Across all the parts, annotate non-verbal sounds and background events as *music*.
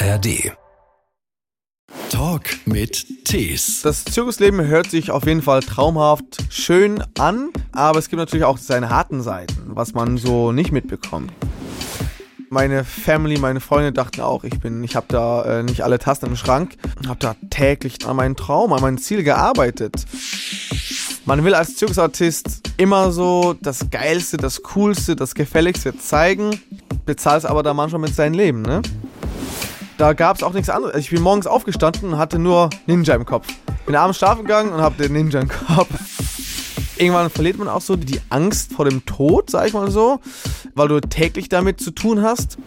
ARD. Talk mit Tees. Das Zirkusleben hört sich auf jeden Fall traumhaft schön an, aber es gibt natürlich auch seine harten Seiten, was man so nicht mitbekommt. Meine Family, meine Freunde dachten auch, ich bin, ich habe da äh, nicht alle Tasten im Schrank, habe da täglich an meinen Traum, an mein Ziel gearbeitet. Man will als Zirkusartist immer so das Geilste, das Coolste, das Gefälligste zeigen, bezahlt es aber da manchmal mit seinem Leben, ne? Da gab es auch nichts anderes. Ich bin morgens aufgestanden und hatte nur Ninja im Kopf. Bin abends schlafen gegangen und habe den Ninja im Kopf. Irgendwann verliert man auch so die Angst vor dem Tod, sag ich mal so, weil du täglich damit zu tun hast.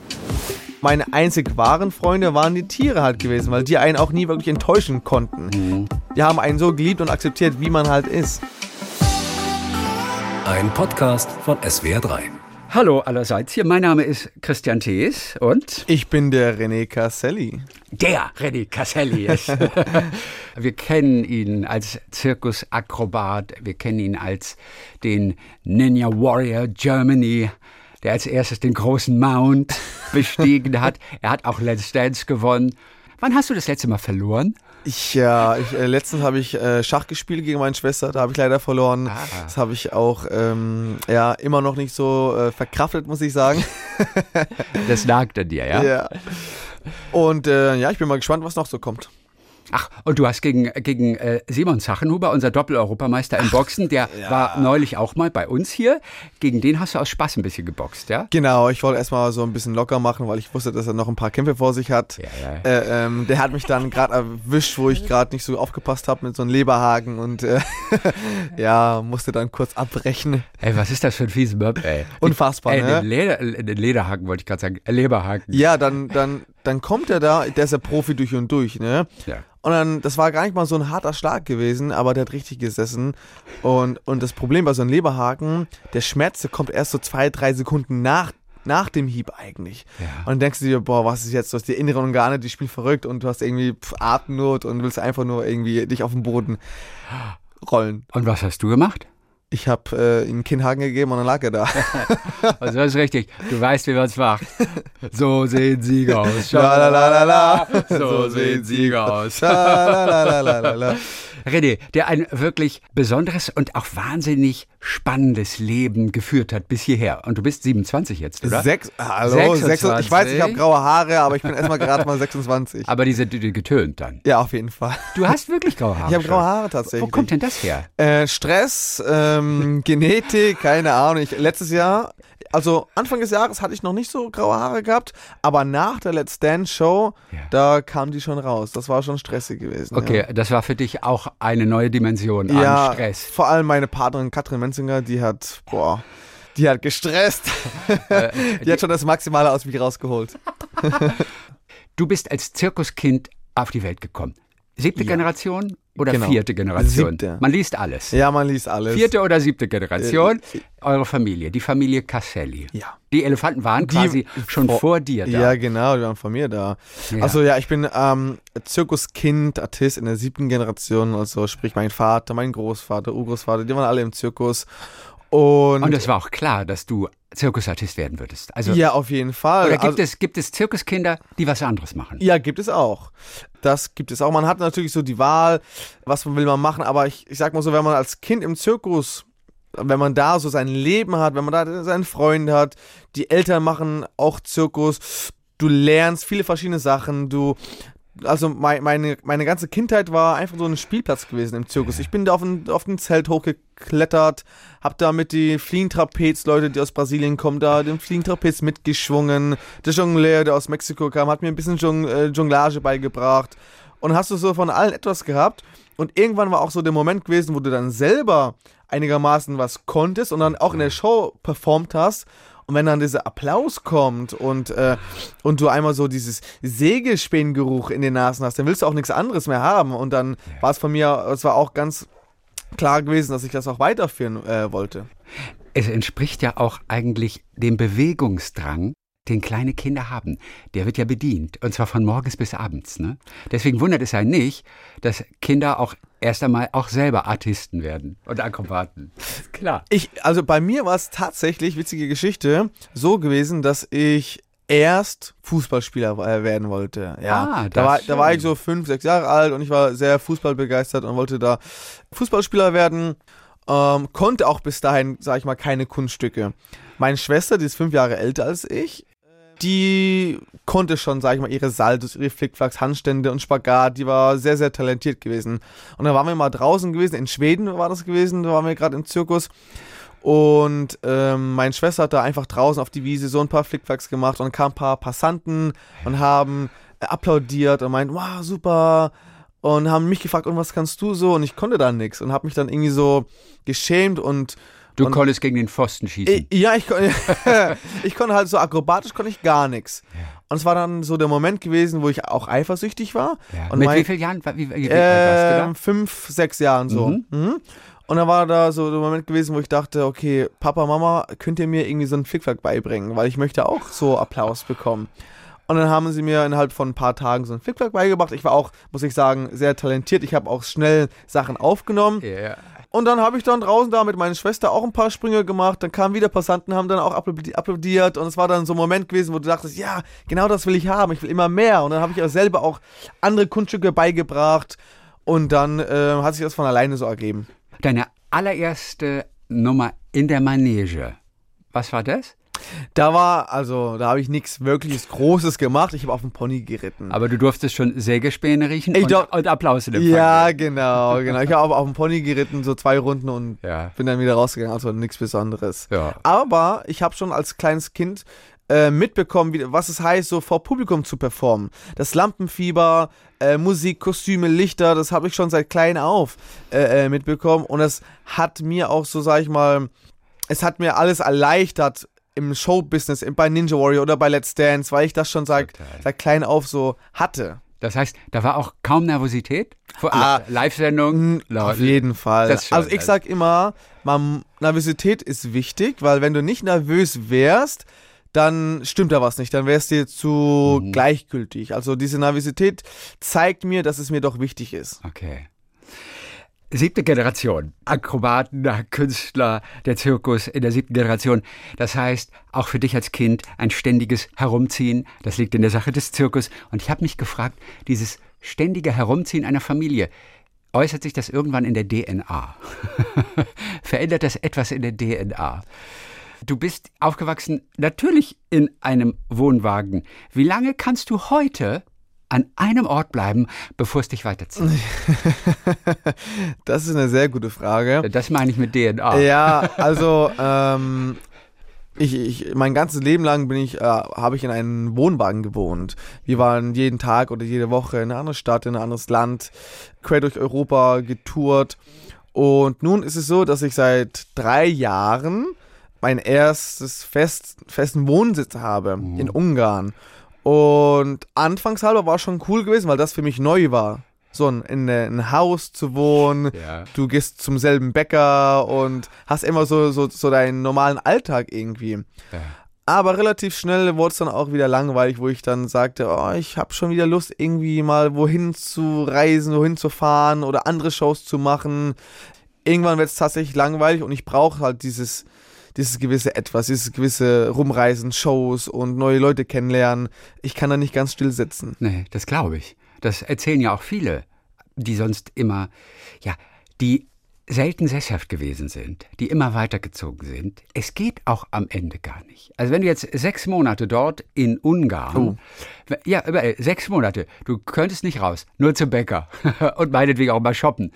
Meine einzig wahren Freunde waren die Tiere halt gewesen, weil die einen auch nie wirklich enttäuschen konnten. Die haben einen so geliebt und akzeptiert, wie man halt ist. Ein Podcast von SWR3. Hallo allerseits, hier mein Name ist Christian Thees und Ich bin der René Casselli. der René Casselli ist. *laughs* wir kennen ihn als Zirkusakrobat, wir kennen ihn als den Ninja Warrior Germany, der als erstes den großen Mount *laughs* bestiegen hat. Er hat auch Let's Dance gewonnen. Wann hast du das letzte Mal verloren? Ich, ja, ich, äh, letztens habe ich äh, Schach gespielt gegen meine Schwester, da habe ich leider verloren. Ah. Das habe ich auch ähm, ja, immer noch nicht so äh, verkraftet, muss ich sagen. Das nagt an dir, ja? ja. Und äh, ja, ich bin mal gespannt, was noch so kommt. Ach, und du hast gegen, gegen äh, Simon Zachenhuber, unser Doppel-Europameister im Boxen, der war neulich auch mal bei uns hier. Gegen den hast du aus Spaß ein bisschen geboxt, ja? Genau, ich wollte erstmal so ein bisschen locker machen, weil ich wusste, dass er noch ein paar Kämpfe vor sich hat. Ja, ja. Äh, ähm, der hat mich dann gerade erwischt, wo ich gerade nicht so aufgepasst habe mit so einem Leberhaken und äh, *laughs* ja, musste dann kurz abbrechen. Ey, was ist das für ein fies Möb, ey? Unfassbar, Ey, ne? den, Leder, den Lederhaken wollte ich gerade sagen. Äh, Leberhaken. Ja, dann, dann, dann kommt er da, der ist ja Profi durch und durch, ne? Ja. Und dann, das war gar nicht mal so ein harter Schlag gewesen, aber der hat richtig gesessen. Und, und das Problem bei so einem Leberhaken, der Schmerz, der kommt erst so zwei, drei Sekunden nach, nach dem Hieb eigentlich. Ja. Und dann denkst du dir, boah, was ist jetzt? Du hast die inneren Organe, die spielen verrückt und du hast irgendwie pff, Atemnot und willst einfach nur irgendwie dich auf den Boden rollen. Und was hast du gemacht? Ich habe äh, ihm einen Kinnhaken gegeben und dann lag er da. *laughs* Also das ist richtig. Du weißt, wie man es macht. So sehen Sieger aus. La, la, la, la, la. So sehen Sieger aus. La, René, der ein wirklich besonderes und auch wahnsinnig spannendes Leben geführt hat bis hierher. Und du bist 27 jetzt, oder? Sechs, hallo, 26. sechs, ich weiß, ich habe graue Haare, aber ich bin erstmal gerade mal 26. Aber die sind getönt dann. Ja, auf jeden Fall. Du hast wirklich graue Haare. Ich habe graue Haare tatsächlich. Wo kommt denn das her? Äh, Stress, ähm, Genetik, keine Ahnung. Ich, letztes Jahr, also Anfang des Jahres hatte ich noch nicht so graue Haare gehabt, aber nach der Let's Dance Show, Ja. da kamen die schon raus. Das war schon stressig gewesen. Okay, das war für dich auch eine neue Dimension Ja, ja an Stress. vor allem meine Partnerin Katrin Menzinger, die hat, boah, die hat gestresst. Äh, *laughs* die hat schon das Maximale aus mich rausgeholt. *laughs* Du bist als Zirkuskind auf die Welt gekommen. Siebte Generation oder Genau. vierte Generation? Siebte. Man liest alles. Ja, man liest alles. Vierte oder siebte Generation? Äh, Eure Familie, die Familie Casselli. Ja. Die Elefanten waren Die- quasi schon vor- vor, dir da. Ja, genau, die waren von mir da. Ja. Also ja, ich bin ähm, Zirkuskind, Artist in der siebten Generation, also sprich mein Vater, mein Großvater, Urgroßvater, die waren alle im Zirkus. Und, Und es war auch klar, dass du Zirkusartist werden würdest. Also, ja, auf jeden Fall. oder gibt, also, es, gibt es Zirkuskinder, die was anderes machen? ja, gibt es auch. Das gibt es auch. Man hat natürlich so die Wahl, was man will man machen, aber ich, ich sag mal so, wenn man als Kind im Zirkus, wenn man da so sein Leben hat, wenn man da seine Freunde hat, die Eltern machen auch Zirkus, du lernst viele verschiedene Sachen, du also mein, meine, meine ganze Kindheit war einfach so ein Spielplatz gewesen im Zirkus. Ich bin da auf ein, auf ein Zelt hochgeklettert, hab da mit die Fliegentrapez-Leute, die aus Brasilien kommen, da den Fliegentrapez mitgeschwungen. Der Jongleur, der aus Mexiko kam, hat mir ein bisschen Jong, äh, Jonglage beigebracht. Und hast du so von allen etwas gehabt. Und irgendwann war auch so der Moment gewesen, wo du dann selber einigermaßen was konntest und dann auch in der Show performt hast. Und wenn dann dieser Applaus kommt und, äh, und du einmal so dieses Sägespäengeruch in den Nasen hast, dann willst du auch nichts anderes mehr haben. Und dann war es von mir, es war auch ganz klar gewesen, dass ich das auch weiterführen äh, wollte. Es entspricht ja auch eigentlich dem Bewegungsdrang, den kleine Kinder haben. Der wird ja bedient, und zwar von morgens bis abends. Ne? Deswegen wundert es einen nicht, dass Kinder auch erst einmal auch selber Artisten werden und Akrobaten. *laughs* Klar. Ich, also bei mir war es tatsächlich, witzige Geschichte, so gewesen, dass ich erst Fußballspieler äh, werden wollte. Ja, Ah, da, war, da war ich so fünf, sechs Jahre alt und ich war sehr fußballbegeistert und wollte da Fußballspieler werden. Ähm, konnte auch bis dahin, sag ich mal, keine Kunststücke. Meine Schwester, die ist fünf Jahre älter als ich, die konnte schon, sag ich mal, ihre Saltos, ihre Flickflacks, Handstände und Spagat. Die war sehr, sehr talentiert gewesen. Und dann waren wir mal draußen gewesen, in Schweden war das gewesen, da waren wir gerade im Zirkus. Und ähm, meine Schwester hat da einfach draußen auf die Wiese so ein paar Flickflacks gemacht und kamen ein paar Passanten und haben applaudiert und meinten, wow, super. Und haben mich gefragt, und was kannst du so? Und ich konnte da nichts und habe mich dann irgendwie so geschämt und Du Und- konntest gegen den Pfosten schießen. ich, ja, ich, *laughs* ich konnte halt so akrobatisch konnte ich gar nichts. Und es war dann so der Moment gewesen, wo ich auch eifersüchtig war. ja. Und Mit mein- wie vielen Jahren? Wie, wie, wie Ähm, fünf, sechs Jahren so. Mhm. Mhm. Und dann war da so der Moment gewesen, wo ich dachte, okay, Papa, Mama, könnt ihr mir irgendwie so einen Flickflack beibringen, weil ich möchte auch so Applaus bekommen. Und dann haben sie mir innerhalb von ein paar Tagen so einen Flickflack beigebracht. Ich war auch, muss ich sagen, sehr talentiert. Ich habe auch schnell Sachen aufgenommen. da? Und dann habe ich dann draußen da mit meiner Schwester auch ein paar Sprünge gemacht. Dann kamen wieder Passanten, haben dann auch applaudiert- applaudiert. Und es war dann so ein Moment gewesen, wo du dachtest, ja, genau das will ich haben. Ich will immer mehr. Und dann habe ich auch selber auch andere Kunststücke beigebracht. Und dann äh, hat sich das von alleine so ergeben. Deine allererste Nummer in der Manege. Was war das? Da war, also, da habe ich nichts wirkliches Großes gemacht. Ich habe auf dem Pony geritten. Aber du durftest schon Sägespäne riechen Ich und, glaub- und Applaus in Empfang ja, nehmen. genau, genau. Ich habe auf dem Pony geritten, so zwei Runden und Ja. bin dann wieder rausgegangen. Also nichts Besonderes. Ja. Aber ich habe schon als kleines Kind äh, mitbekommen, wie, was es heißt, so vor Publikum zu performen. Das Lampenfieber, äh, Musik, Kostüme, Lichter, das habe ich schon seit klein auf äh, äh, mitbekommen. Und das hat mir auch so, sag ich mal, es hat mir alles erleichtert im Showbusiness, bei Ninja Warrior oder bei Let's Dance, weil ich das schon seit, Total. seit klein auf so hatte. Das heißt, da war auch kaum Nervosität? Vor Ah, Live-Sendung? Auf jeden Fall. Also ich sag immer, man, Nervosität ist wichtig, weil wenn du nicht nervös wärst, dann stimmt da was nicht, dann wärst du dir zu Mhm. gleichgültig. Also diese Nervosität zeigt mir, dass es mir doch wichtig ist. Okay. Siebte Generation. Akrobaten, Künstler, der Zirkus in der siebten Generation. Das heißt, auch für dich als Kind ein ständiges Herumziehen. Das liegt in der Sache des Zirkus. Und ich habe mich gefragt, dieses ständige Herumziehen einer Familie, äußert sich das irgendwann in der DNA? *laughs* Verändert das etwas in der DNA? Du bist aufgewachsen natürlich in einem Wohnwagen. Wie lange kannst du heute an einem Ort bleiben, bevor es dich weiterzieht? *laughs* Das ist eine sehr gute Frage. Das meine ich mit DNA. Ja, also ähm, ich, ich, mein ganzes Leben lang bin ich, äh, habe ich in einem Wohnwagen gewohnt. Wir waren jeden Tag oder jede Woche in eine andere Stadt, in ein anderes Land, quer durch Europa getourt. Und nun ist es so, dass ich seit drei Jahren mein erstes fest, festen Wohnsitz habe in Ungarn. Und anfangs halber war schon cool gewesen, weil das für mich neu war. So ein, in ein Haus zu wohnen, Ja. du gehst zum selben Bäcker und hast immer so, so, so deinen normalen Alltag irgendwie. Ja. Aber relativ schnell wurde es dann auch wieder langweilig, wo ich dann sagte, oh, ich habe schon wieder Lust, irgendwie mal wohin zu reisen, wohin zu fahren oder andere Shows zu machen. Irgendwann wird es tatsächlich langweilig und ich brauche halt dieses, dieses gewisse Etwas, dieses gewisse Rumreisen, Shows und neue Leute kennenlernen. Ich kann da nicht ganz still sitzen. Nee, das glaube ich. Das erzählen ja auch viele, die sonst immer, ja, die selten sesshaft gewesen sind, die immer weitergezogen sind. Es geht auch am Ende gar nicht. Also wenn du jetzt sechs Monate dort in Ungarn, ja, aber, äh, sechs Monate, du könntest nicht raus, nur zum Bäcker *laughs* und meinetwegen auch mal shoppen.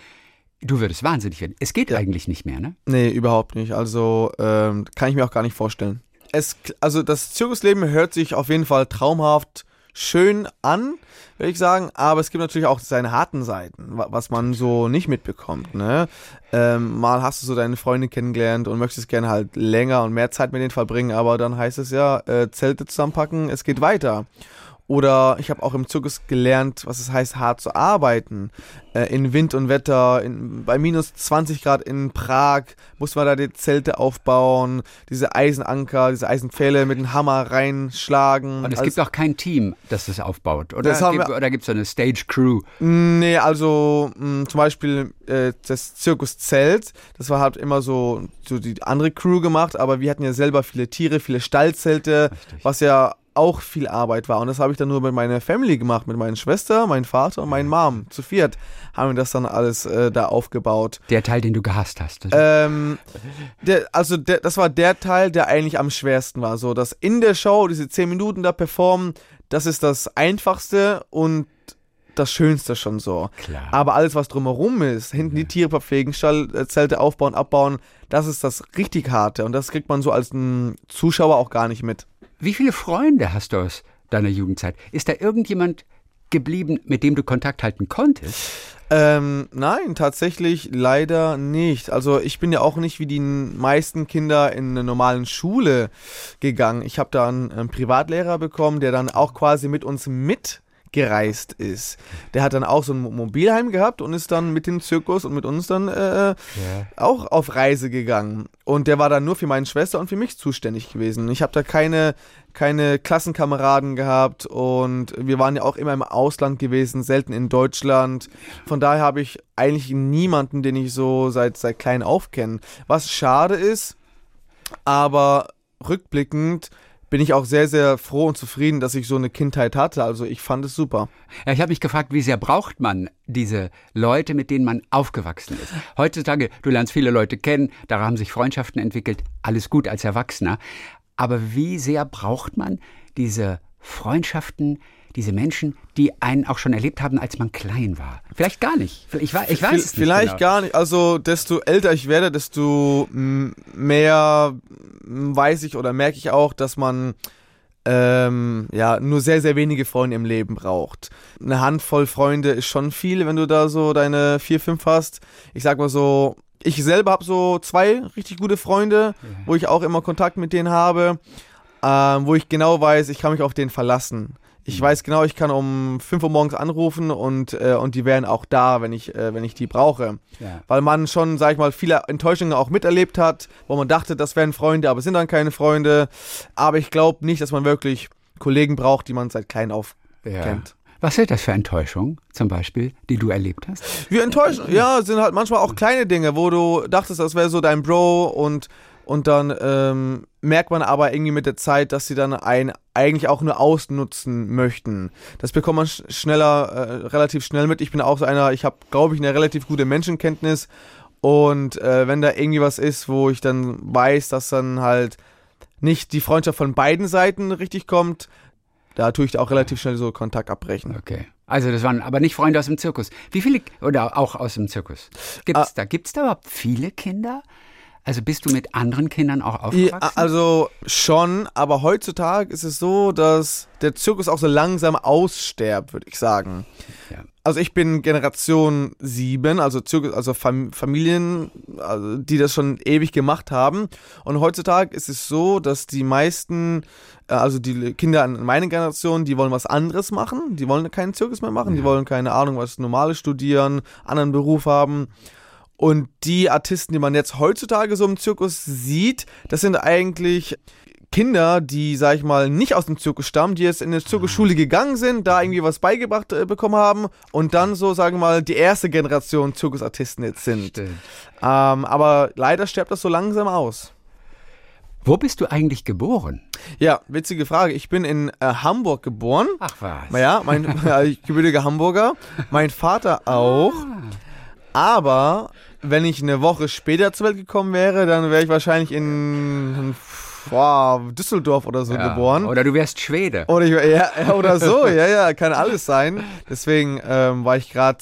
Du würdest wahnsinnig werden. Es geht eigentlich nicht mehr, ne? Nee, überhaupt nicht. Also ähm, kann ich mir auch gar nicht vorstellen. Es, also das Zirkusleben hört sich auf jeden Fall traumhaft schön an, würde ich sagen, aber es gibt natürlich auch seine harten Seiten, wa- was man so nicht mitbekommt. Ne? Ähm, mal hast du so deine Freunde kennengelernt und möchtest gerne halt länger und mehr Zeit mit denen verbringen, aber dann heißt es ja, äh, Zelte zusammenpacken, es geht weiter. Oder ich habe auch im Zirkus gelernt, was es heißt, hart zu arbeiten. Äh, in Wind und Wetter, in, bei minus 20 Grad in Prag muss man da die Zelte aufbauen, diese Eisenanker, diese Eisenpfähle mit dem Hammer reinschlagen. Und es Also- gibt auch kein Team, das das aufbaut. Oder Das gibt, wir- oder gibt es so eine Stage Crew? Nee, also mh, zum Beispiel äh, das Zirkuszelt, das war halt immer so, so die andere Crew gemacht, aber wir hatten ja selber viele Tiere, viele Stallzelte, Richtig. was ja auch viel Arbeit war. Und das habe ich dann nur mit meiner Family gemacht, mit meiner Schwester, meinem Vater und meinem Mom. Zu viert haben wir das dann alles äh, da aufgebaut. Der Teil, den du gehasst hast. Ähm, der, also der, das war der Teil, der eigentlich am schwersten war. So, dass in der Show diese zehn Minuten da performen, das ist das Einfachste und das Schönste schon so. Klar. Aber alles, was drumherum ist, hinten die Tiere verpflegen, Stallzelte aufbauen, abbauen, das ist das richtig harte. Und das kriegt man so als ein Zuschauer auch gar nicht mit. Wie viele Freunde hast du aus deiner Jugendzeit? Ist da irgendjemand geblieben, mit dem du Kontakt halten konntest? Ähm, nein, tatsächlich leider nicht. Also ich bin ja auch nicht wie die meisten Kinder in eine normalen Schule gegangen. Ich habe da einen, einen Privatlehrer bekommen, der dann auch quasi mit uns mit gereist ist. Der hat dann auch so ein Mobilheim gehabt und ist dann mit dem Zirkus und mit uns dann äh, ja. auch auf Reise gegangen. Und der war dann nur für meine Schwester und für mich zuständig gewesen. Ich habe da keine, keine Klassenkameraden gehabt und wir waren ja auch immer im Ausland gewesen, selten in Deutschland. Von daher habe ich eigentlich niemanden, den ich so seit, seit klein auf kenne. Was schade ist, aber rückblickend bin ich auch sehr, sehr froh und zufrieden, dass ich so eine Kindheit hatte. Also ich fand es super. Ja, ich habe mich gefragt, wie sehr braucht man diese Leute, mit denen man aufgewachsen ist? Heutzutage, du lernst viele Leute kennen, da haben sich Freundschaften entwickelt, alles gut als Erwachsener. Aber wie sehr braucht man diese Freundschaften, diese Menschen, die einen auch schon erlebt haben, als man klein war. Vielleicht gar nicht. Ich, weiß, ich weiß es nicht. Vielleicht genau. gar nicht. Also, desto älter ich werde, desto mehr weiß ich oder merke ich auch, dass man ähm, ja nur sehr, sehr wenige Freunde im Leben braucht. Eine Handvoll Freunde ist schon viel, wenn du da so deine vier, fünf hast. Ich sag mal so, ich selber habe so zwei richtig gute Freunde, wo ich auch immer Kontakt mit denen habe, ähm, wo ich genau weiß, ich kann mich auf den verlassen. Ich weiß genau, ich kann um 5 Uhr morgens anrufen und, äh, und die wären auch da, wenn ich, äh, wenn ich die brauche. Ja. Weil man schon, sag ich mal, viele Enttäuschungen auch miterlebt hat, wo man dachte, das wären Freunde, aber es sind dann keine Freunde. Aber ich glaube nicht, dass man wirklich Kollegen braucht, die man seit klein auf ja. kennt. Was sind das für Enttäuschungen, zum Beispiel, die du erlebt hast? Wir enttäuschen, ja, sind halt manchmal auch kleine Dinge, wo du dachtest, das wäre so dein Bro und und dann ähm, merkt man aber irgendwie mit der Zeit, dass sie dann einen eigentlich auch nur ausnutzen möchten. Das bekommt man sch schneller, äh, relativ schnell mit. Ich bin auch so einer, ich habe, glaube ich, eine relativ gute Menschenkenntnis. Und äh, wenn da irgendwie was ist, wo ich dann weiß, dass dann halt nicht die Freundschaft von beiden Seiten richtig kommt, da tue ich da auch relativ schnell so Kontakt abbrechen. Okay. Also das waren aber nicht Freunde aus dem Zirkus. Wie viele, oder auch aus dem Zirkus? Gibt's ah. da, gibt's da überhaupt viele Kinder? Also bist du mit anderen Kindern auch aufgewachsen? Ja, also schon, aber heutzutage ist es so, dass der Zirkus auch so langsam aussterbt, würde ich sagen. Ja. Also ich bin Generation 7, also Zirkus, also Fam Familien, also die das schon ewig gemacht haben. Und heutzutage ist es so, dass die meisten, äh, also die Kinder in meiner Generation, die wollen was anderes machen. Die wollen keinen Zirkus mehr machen. Ja. Die wollen keine Ahnung, was normales studieren, anderen Beruf haben. Und die Artisten, die man jetzt heutzutage so im Zirkus sieht, das sind eigentlich Kinder, die, sag ich mal, nicht aus dem Zirkus stammen, die jetzt in eine Zirkusschule gegangen sind, da irgendwie was beigebracht äh, bekommen haben und dann so, sagen wir mal, die erste Generation Zirkusartisten jetzt sind. Ähm, aber leider stirbt das so langsam aus. Wo bist du eigentlich geboren? Ja, witzige Frage. Ich bin in äh, Hamburg geboren. Ach was. Naja, mein *laughs* äh, gebürtiger Hamburger. Mein Vater auch. Ah. Aber wenn ich eine Woche später zur Welt gekommen wäre, dann wäre ich wahrscheinlich in boah, Düsseldorf oder so ja. geboren. Oder du wärst Schwede. Oder, ich, *laughs* ja, oder so, ja, ja, kann alles sein. Deswegen ähm, war ich gerade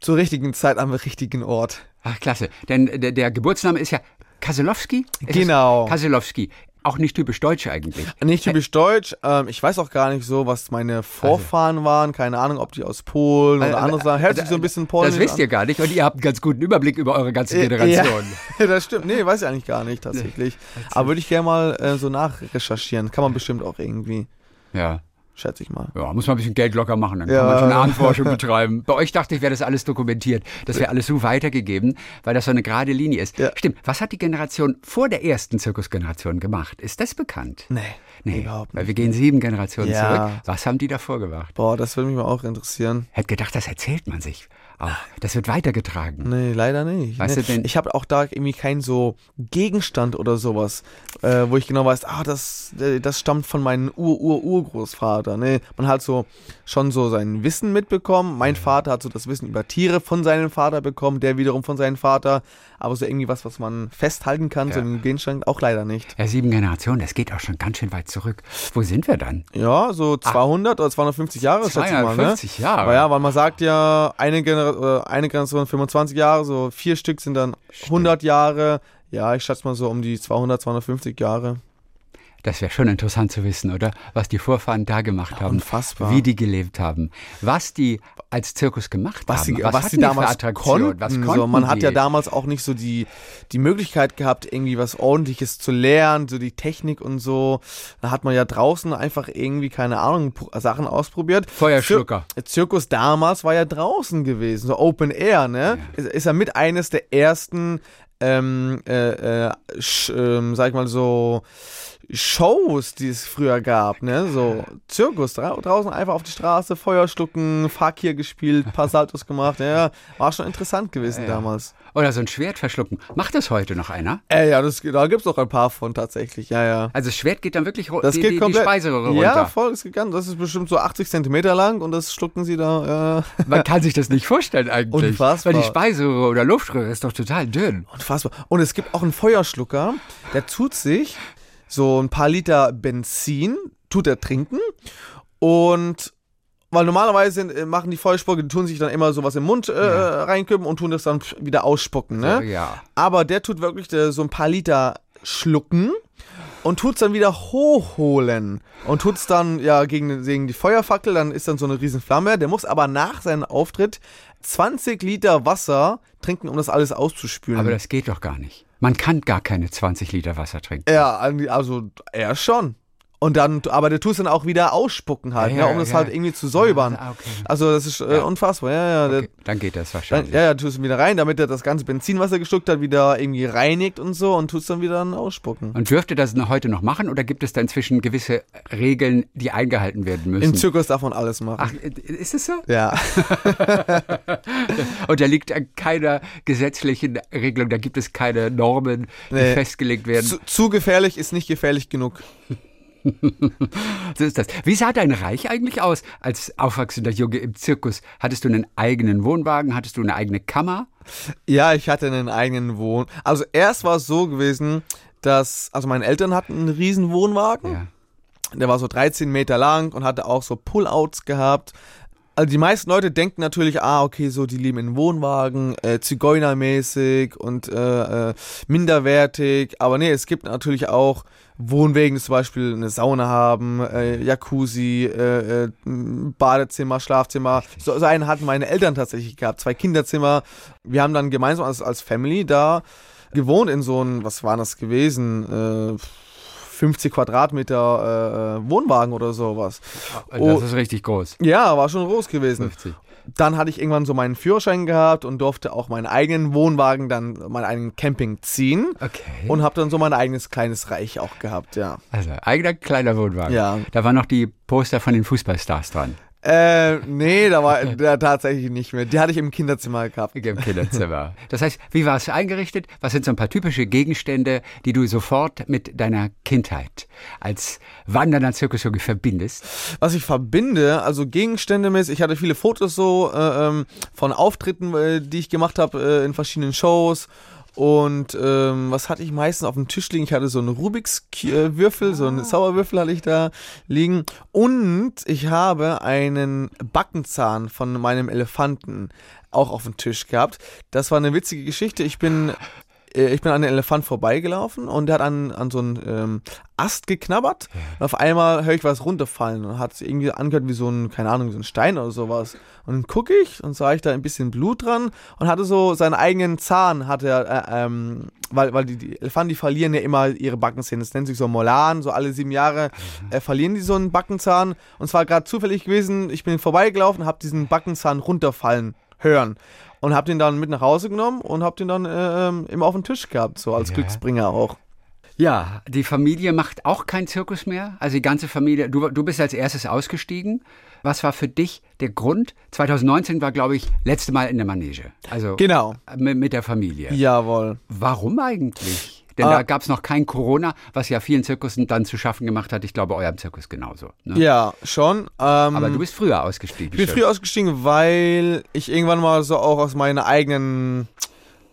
zur richtigen Zeit am richtigen Ort. Ach, klasse. Denn der, der Geburtsname ist ja Kaselowski? Genau. Kaselowski. Auch nicht typisch deutsch eigentlich. Nicht typisch deutsch. Ähm, ich weiß auch gar nicht so, was meine Vorfahren also. waren. Keine Ahnung, ob die aus Polen oder äh, andere Sachen. Hört sich so ein bisschen polnisch Das wisst ihr gar nicht und ihr habt einen ganz guten Überblick über eure ganze Generation. *laughs* Ja, das stimmt. Nee, weiß ich eigentlich gar nicht tatsächlich. Aber würde ich gerne mal äh, so nachrecherchieren. Kann man bestimmt auch irgendwie. Ja schätze ich mal. Ja, muss man ein bisschen Geld locker machen, dann ja. kann man schon Ahnenforschung *laughs* betreiben. Bei euch dachte ich, wäre das alles dokumentiert. Das wäre alles so weitergegeben, weil das so eine gerade Linie ist. Ja. Stimmt. Was hat die Generation vor der ersten Zirkusgeneration gemacht? Ist das bekannt? Nee. Nee, überhaupt nicht. Weil wir gehen sieben Generationen ja. zurück. Was haben die davor gemacht? Boah, das würde mich mal auch interessieren. Hätte gedacht, das erzählt man sich. Auch. Das wird weitergetragen. Nee, leider nicht. Weißt nee. du denn- ich habe auch da irgendwie keinen so Gegenstand oder sowas, äh, wo ich genau weiß, ah, das, äh, das stammt von meinem Ur-Ur-Urgroßvater. Nee, man hat so schon so sein Wissen mitbekommen. Mein Vater hat so das Wissen über Tiere von seinem Vater bekommen, der wiederum von seinem Vater. Aber so irgendwie was, was man festhalten kann, so Ja. einen Gegenstand, auch leider nicht. Ja, sieben Generationen, das geht auch schon ganz schön weit zurück. Wo sind wir dann? Ja, so 200 oder 250 Jahre, schätze ich mal. Ne? 250 Jahre. Aber ja, weil man sagt ja, eine, Gener oder eine Generation 25 Jahre, so vier Stück sind dann 100 Jahre. Ja, ich schätze mal so um die 200, 250 Jahre. Das wäre schon interessant zu wissen, oder? Was die Vorfahren da gemacht haben. unfassbar. Wie die gelebt haben. Was die als Zirkus gemacht Was haben. sie, was was sie damals konnten. Was so, konnten man hat die? ja damals auch nicht so die, die Möglichkeit gehabt, irgendwie was Ordentliches zu lernen, so die Technik und so. Da hat man ja draußen einfach irgendwie, keine Ahnung, Sachen ausprobiert. Feuerschlucker. Zir Zirkus damals war ja draußen gewesen, so Open Air, ne? Ist, ist ja mit eines der ersten, ähm, äh, äh, sch, ähm, sag ich mal so, Shows, die es früher gab, ne? So Zirkus, dra draußen einfach auf die Straße, Feuer schlucken, Fakir gespielt, paar Saltos gemacht, ja, war schon interessant gewesen Ja. damals. Oder so ein Schwert verschlucken. Macht das heute noch einer? Äh, ja, das, da gibt's auch ein paar von tatsächlich, ja, ja. Also das Schwert geht dann wirklich Das die, geht die, die komplett. Speiseröhre runter. Ja, voll, das geht ganz. Das ist bestimmt so 80 Zentimeter lang und das schlucken sie da, äh, *laughs* Man kann sich das nicht vorstellen eigentlich. Unfassbar. Weil die Speiseröhre oder Luftröhre ist doch total dünn. Unfassbar. Und es gibt auch einen Feuerschlucker, der tut sich so ein paar Liter Benzin, tut er trinken und weil normalerweise äh, machen die Feuerspucker, die tun sich dann immer sowas im Mund äh, Ja. reinkippen und tun das dann wieder ausspucken, ne? Ja. Aber der tut wirklich äh, so ein paar Liter schlucken und tut's dann wieder hochholen und tut's dann ja gegen, gegen die Feuerfackel, dann ist dann so eine riesen Flamme. Der muss aber nach seinem Auftritt 20 Liter Wasser trinken, um das alles auszuspülen. Aber das geht doch gar nicht. Man kann gar keine 20 Liter Wasser trinken. Ja, also er schon. Und dann, aber tut es dann auch wieder ausspucken halt, Ja, ne, um das ja. halt irgendwie zu säubern. Ah, okay. Also das ist äh, Ja. unfassbar, ja, ja. Okay, dann geht das dann, wahrscheinlich. ja, ja, tust es wieder rein, damit er das ganze Benzin, was er gestuckt hat, wieder irgendwie reinigt und so und tut es dann wieder dann ausspucken. Und dürfte das heute noch machen oder gibt es da inzwischen gewisse Regeln, die eingehalten werden müssen? Im Zirkus darf man alles machen. Ach, ist es so? Ja. *laughs* Und da liegt an keiner gesetzlichen Regelung, da gibt es keine Normen, die Nee. festgelegt werden. zu, zu gefährlich ist nicht gefährlich genug. *laughs* So ist das. Wie sah dein Reich eigentlich aus als aufwachsender Junge im Zirkus? Hattest du einen eigenen Wohnwagen? Hattest du eine eigene Kammer? Ja, ich hatte einen eigenen Wohn. Also erst war es so gewesen, dass, also meine Eltern hatten einen riesen Wohnwagen. Ja. Der war so 13 Meter lang und hatte auch so Pullouts gehabt. Also die meisten Leute denken natürlich, ah, okay, so die leben in Wohnwagen, äh, Zigeunermäßig und äh, äh, minderwertig. Aber nee, es gibt natürlich auch Wohnwegen, zum Beispiel eine Sauna haben, äh, Jacuzzi, äh, äh, Badezimmer, Schlafzimmer. So, so einen hatten meine Eltern tatsächlich gehabt, zwei Kinderzimmer. Wir haben dann gemeinsam als, als Family da gewohnt in so einem, was war das gewesen? Äh, 50 Quadratmeter äh, Wohnwagen oder sowas. Das Oh. ist richtig groß. Ja, war schon groß gewesen. 50. Dann hatte ich irgendwann so meinen Führerschein gehabt und durfte auch meinen eigenen Wohnwagen, dann meinen eigenen Camping ziehen. Okay. Und habe dann so mein eigenes kleines Reich auch gehabt, ja. also eigener kleiner Wohnwagen. Ja. Da waren noch die Poster von den Fußballstars dran. Äh, nee, da war der tatsächlich nicht mehr. Die hatte ich im Kinderzimmer gehabt. Im Kinderzimmer. Das heißt, wie war es eingerichtet? Was sind so ein paar typische Gegenstände, die du sofort mit deiner Kindheit als wandernder Zirkusjunge verbindest? Was ich verbinde, also Gegenstände mit, ich hatte viele Fotos so äh, ähm, von Auftritten, äh, die ich gemacht habe äh, in verschiedenen Shows. Und ähm, was hatte ich meistens auf dem Tisch liegen? Ich hatte so einen Rubiks Ki- äh, so einen Zauberwürfel hatte ich da liegen. Und ich habe einen Backenzahn von meinem Elefanten auch auf dem Tisch gehabt. Das war eine witzige Geschichte. Ich bin ich bin an den Elefant vorbeigelaufen und der hat an, an so einen ähm, Ast geknabbert und auf einmal höre ich was runterfallen und hat sich irgendwie angehört wie so ein, keine Ahnung, so ein Stein oder sowas. Und dann gucke ich und sah ich da ein bisschen Blut dran und hatte so seinen eigenen Zahn, hatte er, äh, ähm, weil, weil die, die Elefanten, die verlieren ja immer ihre Backenzähne. Das nennt sich so Molan, so alle sieben Jahre äh, verlieren die so einen Backenzahn. Und zwar gerade zufällig gewesen, ich bin vorbeigelaufen und habe diesen Backenzahn runterfallen hören. Und hab den dann mit nach Hause genommen und hab den dann äh, ähm, immer auf den Tisch gehabt, so als Ja. Glücksbringer auch. Ja, die Familie macht auch keinen Zirkus mehr. Also die ganze Familie. Du, du bist als erstes ausgestiegen. Was war für dich der Grund? 2019 war, glaube ich, letzte Mal in der Manege. Also Genau. mit, mit der Familie. Jawohl. Warum eigentlich? Denn Ah. da gab es noch kein Corona, was ja vielen Zirkussen dann zu schaffen gemacht hat. Ich glaube, eurem Zirkus genauso. Ne? Ja, schon. Ähm, Aber du bist früher ausgestiegen. Ich bin früh ausgestiegen, weil ich irgendwann mal so auch aus meiner eigenen,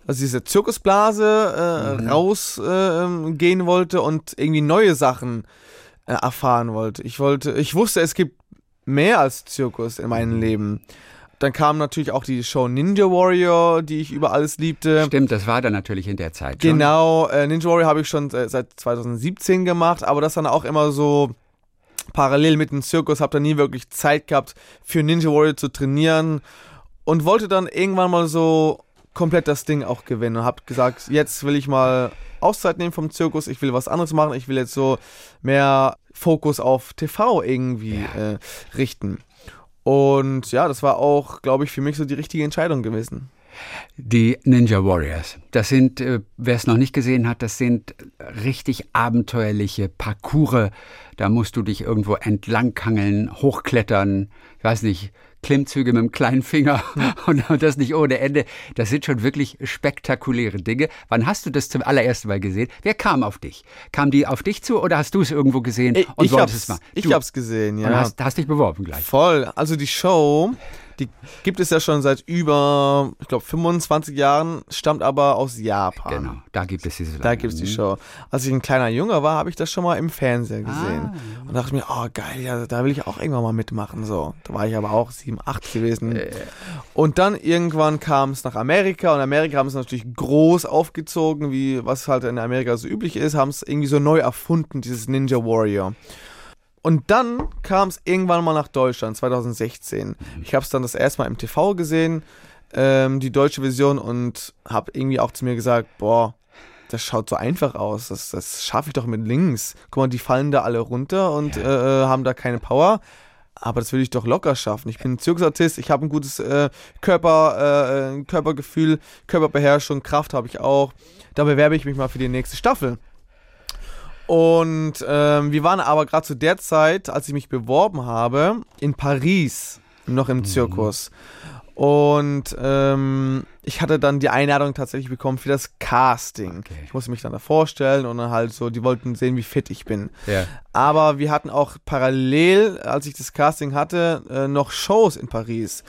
also diese Zirkusblase äh, rausgehen äh, gehen wollte und irgendwie neue Sachen äh, erfahren wollte. Ich wollte, ich wusste, es gibt mehr als Zirkus in meinem Leben. Dann kam natürlich auch die Show Ninja Warrior, die ich über alles liebte. Stimmt, das war dann natürlich in der Zeit. schon. Genau, äh, Ninja Warrior habe ich schon äh, seit 2017 gemacht, aber das dann auch immer so parallel mit dem Zirkus, habe da nie wirklich Zeit gehabt, für Ninja Warrior zu trainieren und wollte dann irgendwann mal so komplett das Ding auch gewinnen und habe gesagt, jetzt will ich mal Auszeit nehmen vom Zirkus, ich will was anderes machen, ich will jetzt so mehr Fokus auf TV irgendwie äh, richten. Und ja, das war auch, glaube ich, für mich so die richtige Entscheidung gewesen. Die Ninja Warriors. Das sind, äh, wer es noch nicht gesehen hat, das sind richtig abenteuerliche Parcours. Da musst du dich irgendwo entlanghangeln, hochklettern, ich weiß nicht, Klimmzüge mit dem kleinen Finger *laughs* und das nicht ohne Ende. Das sind schon wirklich spektakuläre Dinge. Wann hast du das zum allerersten Mal gesehen? Wer kam auf dich? Kam die auf dich zu oder hast du es irgendwo gesehen Ich, und ich wolltest hab's, es mal? ich Du. hab's gesehen, ja. Und hast, hast dich beworben gleich. Voll. Also die Show, die gibt es ja schon seit über, ich glaube, 25 Jahren, stammt aber aus Japan. Genau, da gibt es diese Da gibt's die Show. Als ich ein kleiner Junge war, habe ich das schon mal im Fernseher gesehen. Ah. Und dachte mir, oh geil, ja, da will ich auch irgendwann mal mitmachen. So, da war ich aber auch 7, 8 gewesen. Äh. Und dann irgendwann kam es nach Amerika und Amerika haben es natürlich groß aufgezogen, wie was halt in Amerika so üblich ist, haben es irgendwie so neu erfunden, dieses Ninja Warrior. Und dann kam es irgendwann mal nach Deutschland, 2016. Ich habe es dann das erste Mal im TV gesehen, ähm, die deutsche Version, und habe irgendwie auch zu mir gesagt, boah, das schaut so einfach aus, das, das schaffe ich doch mit links. Guck mal, die fallen da alle runter und äh, äh, haben da keine Power. Aber das will ich doch locker schaffen. Ich bin ein Zirkusartist, ich habe ein gutes äh, Körper, äh, Körpergefühl, Körperbeherrschung, Kraft habe ich auch. Da bewerbe ich mich mal für die nächste Staffel. Und ähm, wir waren aber gerade zu der Zeit, als ich mich beworben habe, in Paris, noch im Zirkus. Und ähm, ich hatte dann die Einladung tatsächlich bekommen für das Casting. Okay. Ich musste mich dann da vorstellen und dann halt so, die wollten sehen, wie fit ich bin. Ja. Aber wir hatten auch parallel, als ich das Casting hatte, äh, noch Shows in Paris.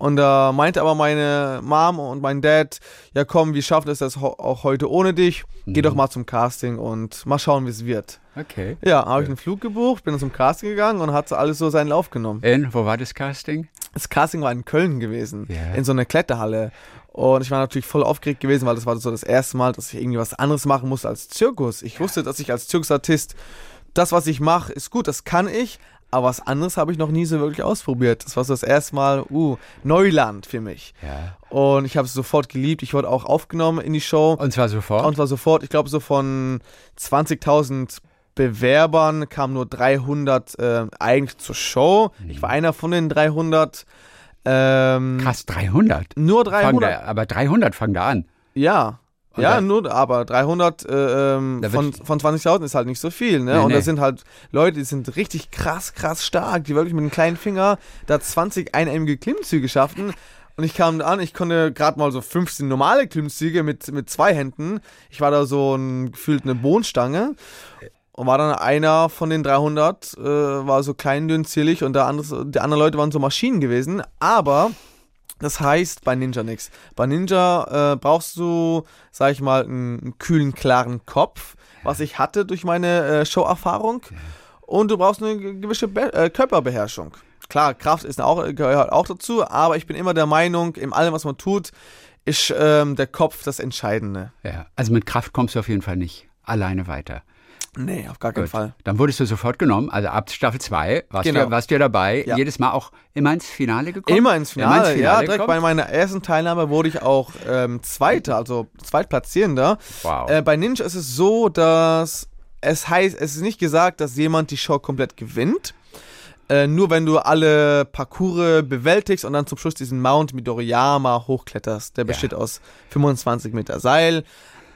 Und da meinte aber meine Mom und mein Dad, ja komm, wir schaffen es das auch heute ohne dich. Geh doch mal zum Casting und mal schauen, wie es wird. Okay. Ja, habe ich einen Flug gebucht, bin zum Casting gegangen und hat alles so seinen Lauf genommen. In, wo war das Casting? Das Casting war in Köln gewesen, Ja. in so einer Kletterhalle. Und ich war natürlich voll aufgeregt gewesen, weil das war so das erste Mal, dass ich irgendwie was anderes machen musste als Zirkus. Ich wusste, dass ich als Zirkusartist, das, was ich mache, ist gut, das kann ich. Aber was anderes habe ich noch nie so wirklich ausprobiert. Das war so das erste Mal, uh, Neuland für mich. Ja. Und ich habe es sofort geliebt. Ich wurde auch aufgenommen in die Show. Und zwar sofort? Und zwar sofort, ich glaube, so von 20.000 Bewerbern kamen nur 300 äh, eigentlich zur Show. Ich war einer von den 300. Ähm, Krass, 300. Nur Fangen 300. da, aber 300 fangen da an. Ja. Und ja, dann- nur, aber 300 äh, ähm, von, von 20.000 ist halt nicht so viel, ne? Nee, und nee. das sind halt Leute, die sind richtig krass, krass stark, die wirklich mit einem kleinen Finger da 20 einämige Klimmzüge schafften. Und ich kam an, ich konnte gerade mal so 15 normale Klimmzüge mit, mit zwei Händen. Ich war da so ein, gefühlt eine Bohnenstange. Und war dann einer von den 300, äh, war so klein, dünn, zierlich und der andere, die anderen Leute waren so Maschinen gewesen. Aber das heißt bei Ninja nichts. Bei Ninja äh, brauchst du, sag ich mal, einen, einen kühlen, klaren Kopf, was ich hatte durch meine äh, Showerfahrung. Und du brauchst eine ge- gewisse Be äh, Körperbeherrschung. Klar, Kraft ist auch, gehört auch dazu, aber ich bin immer der Meinung, in allem, was man tut, ist ähm, der Kopf das Entscheidende. Ja. Also mit Kraft kommst du auf jeden Fall nicht alleine weiter. Nee, auf gar keinen Gut. Fall. Dann wurdest du sofort genommen. Also ab Staffel 2 warst, Genau. du, warst du ja dabei. Ja. Jedes Mal auch immer ins Finale gekommen? Immer ins Finale, Immer ins Finale ja. Direkt gekommen? bei meiner ersten Teilnahme wurde ich auch ähm, Zweiter, also Zweitplatzierender. Wow. Äh, bei Ninja ist es so, dass es heißt, es ist nicht gesagt, dass jemand die Show komplett gewinnt. Äh, nur wenn du alle Parcours bewältigst und dann zum Schluss diesen Mount Midoriyama hochkletterst. Der besteht aus 25 Meter Seil.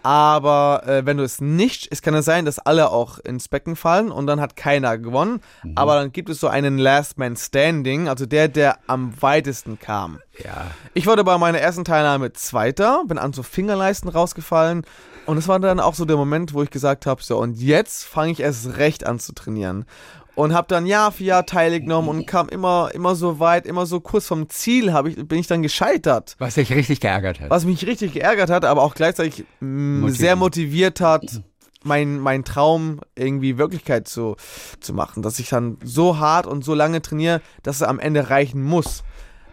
Aber äh, wenn du es nicht, es kann ja sein, dass alle auch ins Becken fallen und dann hat keiner gewonnen. Aber dann gibt es so einen Last Man Standing, also der, der am weitesten kam. Ja. Ich wurde bei meiner ersten Teilnahme Zweiter, bin an so Fingerleisten rausgefallen. Und es war dann auch so der Moment, wo ich gesagt habe, so und jetzt fange ich erst recht an zu trainieren. Und habe dann Jahr für Jahr teilgenommen und kam immer, immer so weit, immer so kurz vom Ziel hab ich, bin ich dann gescheitert. Was dich richtig geärgert hat. Was mich richtig geärgert hat, aber auch gleichzeitig mh, Motiviert. sehr motiviert hat, mein, mein Traum irgendwie Wirklichkeit zu, zu machen. Dass ich dann so hart und so lange trainiere, dass es am Ende reichen muss.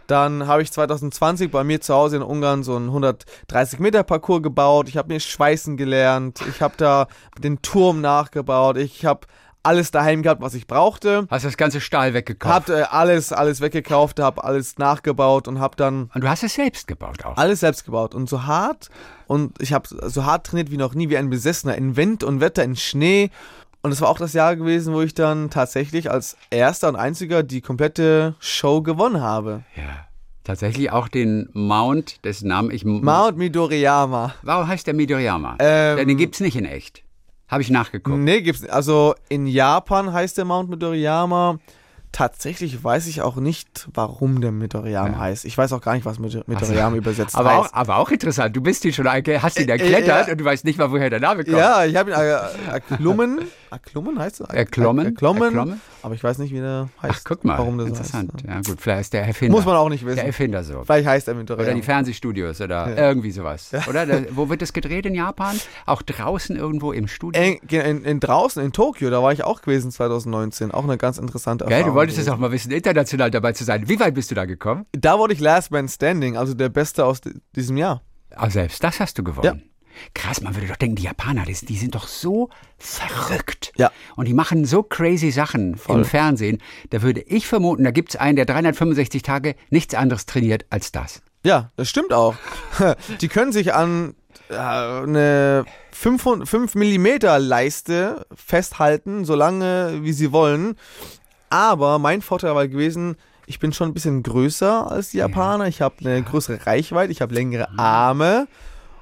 Dann habe ich 2020 bei mir zu Hause in Ungarn so einen 130 Meter Parcours gebaut. Ich habe mir Schweißen gelernt. Ich habe da den Turm nachgebaut. Ich habe alles daheim gehabt, was ich brauchte. Hast das ganze Stahl weggekauft. Hab äh, alles, alles weggekauft, habe alles nachgebaut und habe dann und du hast es selbst gebaut auch. alles selbst gebaut und so hart und ich habe so hart trainiert wie noch nie, wie ein Besessener, in Wind und Wetter, in Schnee. Und es war auch das Jahr gewesen, wo ich dann tatsächlich als erster und einziger die komplette Show gewonnen habe. Ja. Tatsächlich auch den Mount, dessen Namen ich. Mount Midoriyama. Warum heißt der Midoriyama? Ähm, Denn den gibt's nicht in echt. Habe ich nachgeguckt. Nee, gibt's nicht. Also in Japan heißt der Mount Midoriyama. Tatsächlich weiß ich auch nicht, warum der Midoriyama Ja. heißt. Ich weiß auch gar nicht, was Midor- Midoriyama übersetzt aber heißt. auch, aber auch interessant. Du bist ihn schon, hast ihn Äh, äh, erklettert ja. und du weißt nicht mal, woher der Name kommt. Ja, ich habe ihn äh, erklommen. *laughs* Erklommen heißt es? Erklommen? Erklommen. Erklommen? Aber ich weiß nicht, wie der heißt. Ach, guck mal. Warum das interessant. heißt. Ja, gut, vielleicht ist der Erfinder. Muss man auch nicht Der wissen. Erfinder so. Vielleicht heißt er Oder die Fernsehstudios oder irgendwie sowas. Oder? Da, wo *laughs* wird das gedreht in Japan? Auch draußen irgendwo im Studio? in, in, in draußen in Tokio, da war ich auch gewesen 2019. Auch eine ganz interessante Gell, Erfahrung. du wolltest es auch mal wissen, international dabei zu sein. Wie weit bist du da gekommen? Da wurde ich Last Man Standing, also der Beste aus di- diesem Jahr. Ah, selbst das hast du gewonnen. Krass, man würde doch denken, die Japaner, die, die sind doch so verrückt. Ja. Und die machen so crazy Sachen im Fernsehen. Da würde ich vermuten, da gibt es einen, der 365 Tage nichts anderes trainiert als das. Ja, das stimmt auch. *laughs* Die können sich an äh, eine 5, 5 mm Leiste festhalten, solange wie sie wollen. Aber mein Vorteil war gewesen, ich bin schon ein bisschen größer als die Japaner. Ich habe eine größere Reichweite, ich habe längere Arme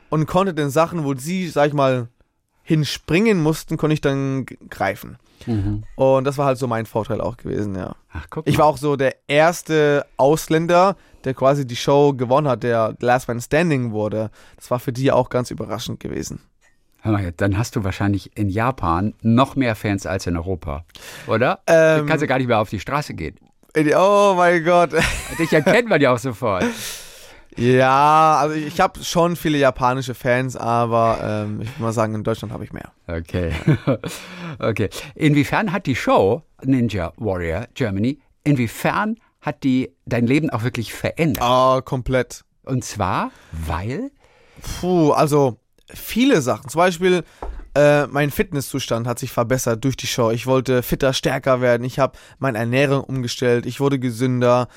und konnte den Sachen, wo sie, sag ich mal, hinspringen mussten, konnte ich dann greifen. Und das war halt so mein Vorteil auch gewesen, ja. Ach, guck Ich mal. war auch so der erste Ausländer, der quasi die Show gewonnen hat, der Last Man Standing wurde. Das war für die auch ganz überraschend gewesen. Hör mal, dann hast du wahrscheinlich in Japan noch mehr Fans als in Europa, oder? Ähm, du kannst ja gar nicht mehr auf die Straße gehen. Oh mein Gott. Dich erkennt man ja auch sofort. *laughs* Ja, also ich habe schon viele japanische Fans, aber ähm, ich würde mal sagen, in Deutschland habe ich mehr. Okay. *laughs* okay. Inwiefern hat die Show Ninja Warrior Germany, inwiefern hat die dein Leben auch wirklich verändert? Oh, komplett. Und zwar, weil Puh, also viele Sachen. Zum Beispiel, äh, mein Fitnesszustand hat sich verbessert durch die Show. Ich wollte fitter, stärker werden. Ich habe meine Ernährung umgestellt. Ich wurde gesünder.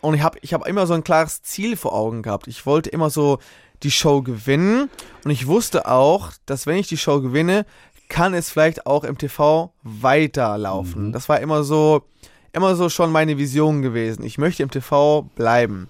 Und ich habe ich hab immer so ein klares Ziel vor Augen gehabt. Ich wollte immer so die Show gewinnen. Und ich wusste auch, dass wenn ich die Show gewinne, kann es vielleicht auch im TV weiterlaufen. Das war immer so, immer so schon meine Vision gewesen. Ich möchte im TV bleiben.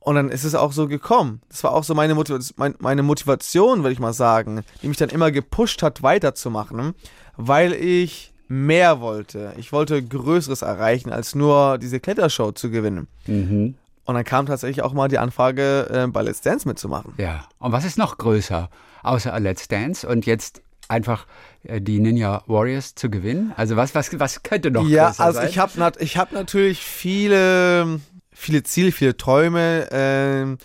Und dann ist es auch so gekommen. Das war auch so meine, Motiva mein, meine Motivation, würde ich mal sagen, die mich dann immer gepusht hat, weiterzumachen, weil ich mehr wollte. Ich wollte Größeres erreichen, als nur diese Klettershow zu gewinnen. Mhm. Und dann kam tatsächlich auch mal die Anfrage, äh, bei Let's Dance mitzumachen. Ja. Und was ist noch größer, außer Let's Dance und jetzt einfach äh, die Ninja Warriors zu gewinnen? Also was, was, was könnte noch Ja, größer also sein? ich habe nat ich hab natürlich viele, viele Ziele, viele Träume. Ähm,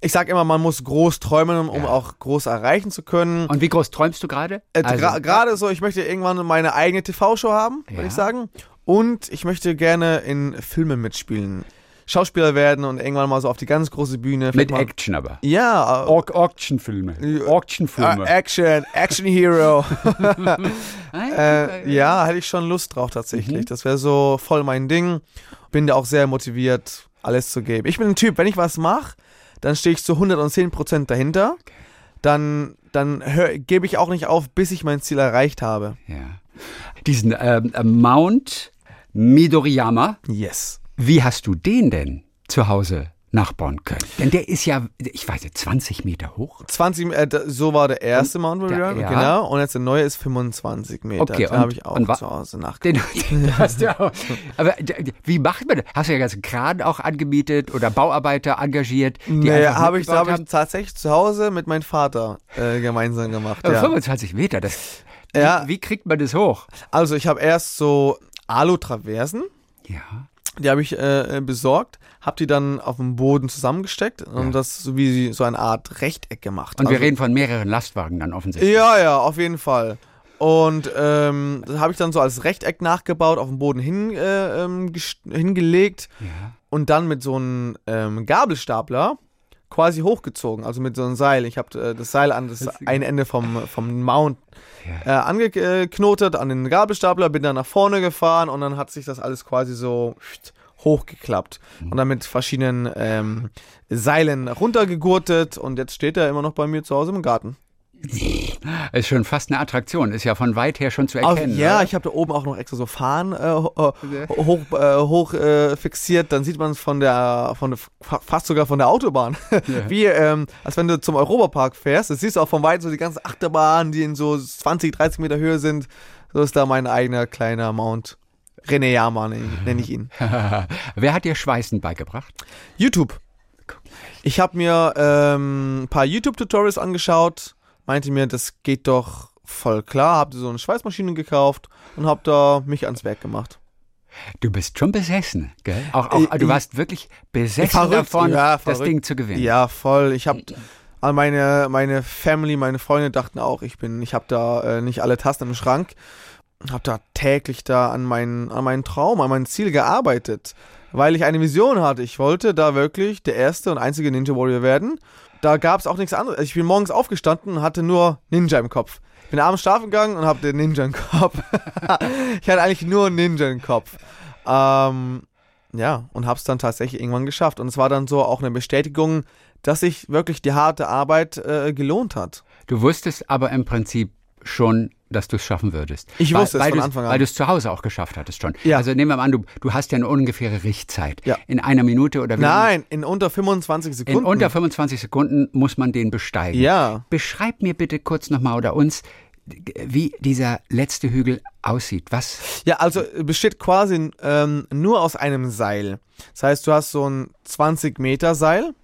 ich sag immer, man muss groß träumen, um, um Ja. auch groß erreichen zu können. und wie groß träumst du gerade? Äh, Also, gra- Gerade so, ich möchte irgendwann meine eigene TV-Show haben, würde Ja. ich sagen. Und ich möchte gerne in Filmen mitspielen. Schauspieler werden und irgendwann mal so auf die ganz große Bühne. mit mal, Action aber. Ja, äh, Auk- Auctionfilme. Auctionfilme. äh, Action, Action Hero. *laughs* *laughs* Äh, ja, hätte ich schon Lust drauf tatsächlich. Das wäre so voll mein Ding. Bin da auch sehr motiviert, alles zu geben. Ich bin ein Typ, wenn ich was mache, dann stehe ich zu 110% dahinter. Dann, dann gebe ich auch nicht auf, bis ich mein Ziel erreicht habe. Ja. Diesen ähm, äh, Mount Midoriyama, Yes. wie hast du den denn zu Hause nachbauen können. Denn der ist ja, ich weiß nicht, 20 Meter hoch. 20, äh, so war der erste Mount Everest, ja. genau. Und jetzt der neue ist 25 Meter. Okay, Den und- habe ich auch und zu Hause nachgeguckt. Den, *laughs* den hast du auch. Aber wie macht man das? Hast du ja ganzen Kran auch angemietet oder Bauarbeiter engagiert? Die Nee, habe ich, hab ich tatsächlich zu Hause mit meinem Vater äh, gemeinsam gemacht. Aber Ja. 25 Meter, das. Ja. Wie, wie kriegt man das hoch? Also ich habe erst so Alu-Traversen, Ja. Die habe ich äh, äh, besorgt, habe die dann auf dem Boden zusammengesteckt und das so wie so eine Art Rechteck gemacht. Und wir also, reden von mehreren Lastwagen dann offensichtlich. Ja, ja, auf jeden Fall. Und ähm, das habe ich dann so als Rechteck nachgebaut, auf dem Boden hin, äh, ähm, hingelegt Ja. und dann mit so einem ähm, Gabelstapler quasi hochgezogen, also mit so einem Seil. Ich habe äh, das Seil an das Das- eine Ende vom, vom Mount äh, angeknotet an den Gabelstapler, bin dann nach vorne gefahren und dann hat sich das alles quasi so hochgeklappt und dann mit verschiedenen ähm, Seilen runtergegurtet und jetzt steht er immer noch bei mir zu Hause im Garten. Ist schon fast eine Attraktion, ist ja von weit her schon zu Auf, erkennen. ja, oder? ich habe da oben auch noch extra so Fahnen äh, äh, hoch, äh, hoch äh, fixiert. Dann sieht man es von der, von der, fa- fast sogar von der Autobahn. *laughs* Wie, ähm, als wenn du zum Europapark fährst. Das siehst du auch von weit so die ganzen Achterbahnen, die in so 20, 30 Meter Höhe sind. So ist da mein eigener kleiner Mount. René ich- nenne ich ihn. *laughs* Wer hat dir Schweißen beigebracht? YouTube. Ich habe mir ähm, ein paar YouTube-Tutorials angeschaut, meinte mir, das geht doch voll klar, habe so eine Schweißmaschine gekauft und habe da mich ans Werk gemacht. Du bist schon besessen, gell? Auch, auch, Äh, du ich- warst wirklich besessen Verrückt, davon, ja, das. Ding zu gewinnen. Ja, voll. Ich habe meine meine Family, meine Freunde dachten auch, ich bin, ich habe da äh, nicht alle Tasten im Schrank, habe da täglich da an meinen an meinen Traum, an mein Ziel gearbeitet, weil ich eine Vision hatte. Ich wollte da wirklich der erste und einzige Ninja Warrior werden. Da gab es auch nichts anderes. Ich bin morgens aufgestanden und hatte nur Ninja im Kopf. Bin abends schlafen gegangen und habe den Ninja im Kopf. *laughs* ich hatte eigentlich nur Ninja im Kopf. Ähm, ja, und habe es dann tatsächlich irgendwann geschafft. Und es war dann so auch eine Bestätigung, dass sich wirklich die harte Arbeit äh, gelohnt hat. Du wusstest aber im Prinzip schon, dass du es schaffen würdest. Ich weil, wusste es weil von du's- Anfang an. Weil du es zu Hause auch geschafft hattest schon. Ja. Also nehmen wir mal an, du, du hast ja eine ungefähre Richtzeit. Ja. In einer Minute oder wie? Nein, in unter 25 In Sekunden. unter 25 Sekunden muss man den besteigen. ja. Beschreib mir bitte kurz nochmal oder uns, wie dieser letzte Hügel aussieht. Was? Ja, also äh, besteht quasi ähm, nur aus einem Seil. Das heißt, du hast so ein 20 Meter Seil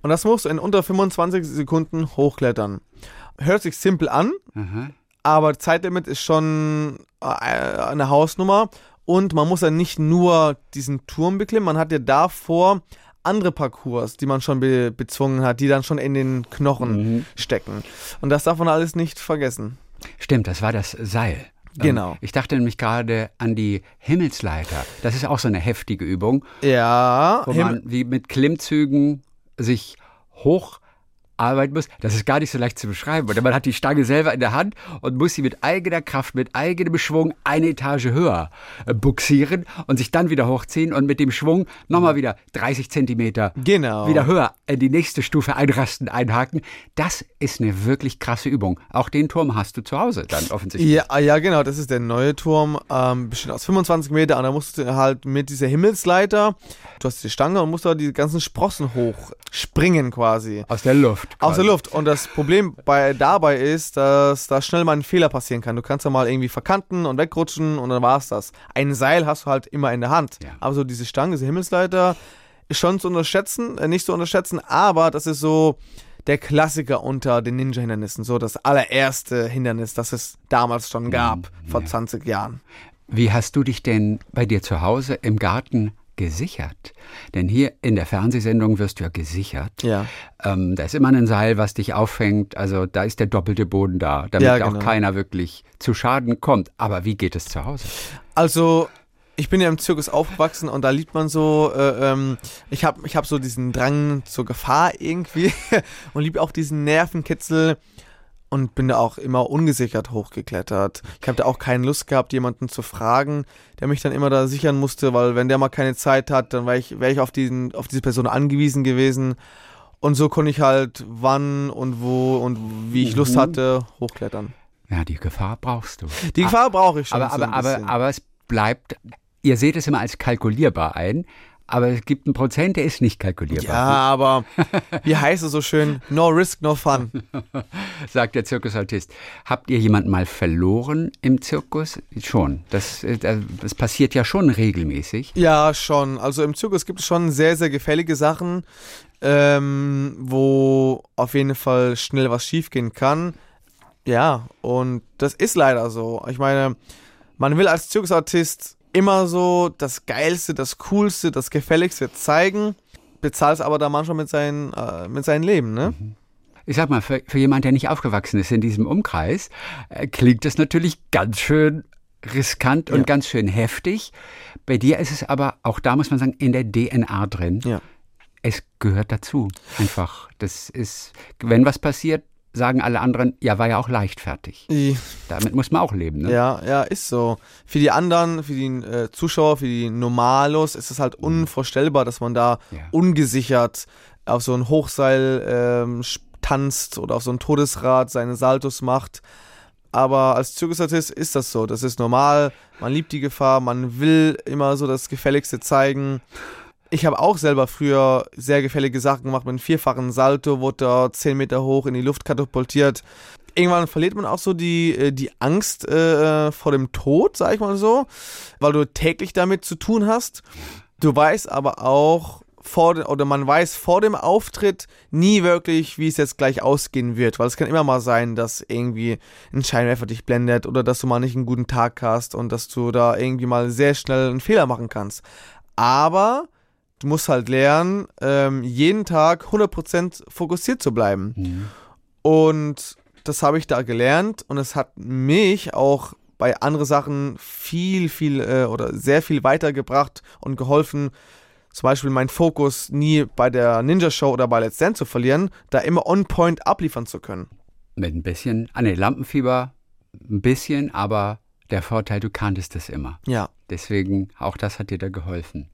und das musst du in unter 25 Sekunden hochklettern. Hört sich simpel an, Aha. Aber Zeitlimit ist schon äh, eine Hausnummer und man muss ja nicht nur diesen Turm beklimmen, man hat ja davor andere Parcours, die man schon be bezwungen hat, die dann schon in den Knochen Mhm. stecken. Und das darf man alles nicht vergessen. Stimmt, das war das Seil. Genau. Ähm, Ich dachte nämlich gerade an die Himmelsleiter. Das ist auch so eine heftige Übung, Ja, wo Him- man wie mit Klimmzügen sich hoch arbeiten muss. Das ist gar nicht so leicht zu beschreiben. Oder man hat die Stange selber in der Hand und muss sie mit eigener Kraft, mit eigenem Schwung eine Etage höher äh, buxieren und sich dann wieder hochziehen und mit dem Schwung nochmal wieder 30 Zentimeter Genau. wieder höher in die nächste Stufe einrasten, einhaken. Das ist eine wirklich krasse Übung. Auch den Turm hast du zu Hause dann offensichtlich. Ja, ah, ja, genau, das ist der neue Turm, ähm, besteht aus 25 Meter und da musst du halt mit dieser Himmelsleiter, du hast die Stange und musst da die ganzen Sprossen hochspringen quasi. Aus der Luft. Aus der quasi. Luft. Und das Problem bei, dabei ist, dass da schnell mal ein Fehler passieren kann. Du kannst ja mal irgendwie verkanten und wegrutschen und dann war's das. Ein Seil hast du halt immer in der Hand. Ja. Aber so diese Stange, diese Himmelsleiter, ist schon zu unterschätzen, äh, nicht zu unterschätzen, aber das ist so der Klassiker unter den Ninja-Hindernissen. So das allererste Hindernis, das es damals schon gab, vor 20 Jahren. Wie hast du dich denn bei dir zu Hause im Garten gesichert? Denn hier in der Fernsehsendung wirst du ja gesichert. Ja. Ähm, da ist immer ein Seil, was dich auffängt. Also da ist der doppelte Boden da, damit Ja, auch genau. keiner wirklich zu Schaden kommt. Aber wie geht es zu Hause? Also, ich bin ja im Zirkus aufgewachsen und da liebt man so, äh, ähm, ich habe ich hab so diesen Drang zur Gefahr irgendwie *laughs* und liebe auch diesen Nervenkitzel und bin da auch immer ungesichert hochgeklettert. Ich habe da auch keine Lust gehabt, jemanden zu fragen, der mich dann immer da sichern musste, weil wenn der mal keine Zeit hat, dann wäre ich, wär ich auf, diesen, auf diese Person angewiesen gewesen. Und so konnte ich halt wann und wo und wie ich Lust hatte, hochklettern. Ja, die Gefahr brauchst du. Die Gefahr brauche ich schon. Aber, so aber, aber, aber es bleibt, ihr seht es immer als kalkulierbar ein, aber es gibt einen Prozent, der ist nicht kalkulierbar. Ja, aber *laughs* wie heißt es so schön? No risk, no fun. *laughs* Sagt der Zirkusartist. Habt ihr jemanden mal verloren im Zirkus? Schon. Das, äh, das passiert ja schon regelmäßig. Ja, schon. Also im Zirkus gibt es schon sehr, sehr gefällige Sachen, ähm, wo auf jeden Fall schnell was schiefgehen kann. Ja, und das ist leider so. Ich meine, man will als Zirkusartist immer so das Geilste, das Coolste, das Gefälligste zeigen, bezahlt es aber da manchmal mit, seinen, äh, mit seinem Leben, ne? Ich sag mal, für, für jemand, der nicht aufgewachsen ist in diesem Umkreis, äh, klingt das natürlich ganz schön riskant und Ja. ganz schön heftig. Bei dir ist es aber, auch da muss man sagen, in der DNA drin. Ja. Es gehört dazu. Einfach. Das ist, wenn was passiert, sagen alle anderen, ja, war ja auch leichtfertig. I- Damit muss man auch leben. Ne? Ja, ja, ist so. Für die anderen, für die äh, Zuschauer, für die Normalos ist es halt unvorstellbar, dass man da Ja. ungesichert auf so ein Hochseil ähm, tanzt oder auf so ein Todesrad seine Saltos macht. Aber als Zirkusartist ist das so. Das ist normal. Man liebt die Gefahr. Man will immer so das Gefälligste zeigen. Ich habe auch selber früher sehr gefällige Sachen gemacht. Mit einem vierfachen Salto wurde da 10 Meter hoch in die Luft katapultiert. Irgendwann verliert man auch so die, äh, die Angst äh, vor dem Tod, sag ich mal so, weil du täglich damit zu tun hast. Du weißt aber auch vor de- oder man weiß vor dem Auftritt nie wirklich, wie es jetzt gleich ausgehen wird, weil es kann immer mal sein, dass irgendwie ein Scheinwerfer dich blendet oder dass du mal nicht einen guten Tag hast und dass du da irgendwie mal sehr schnell einen Fehler machen kannst. Aber du musst halt lernen, ähm, jeden Tag 100% fokussiert zu bleiben. Mhm. Und das habe ich da gelernt und es hat mich auch bei anderen Sachen viel, viel äh, oder sehr viel weitergebracht und geholfen, zum Beispiel meinen Fokus nie bei der Ninja Show oder bei Let's Dance zu verlieren, da immer on point abliefern zu können. Mit ein bisschen, an den Lampenfieber, ein bisschen, aber der Vorteil, du kanntest es immer. Ja. Deswegen, auch das hat dir da geholfen.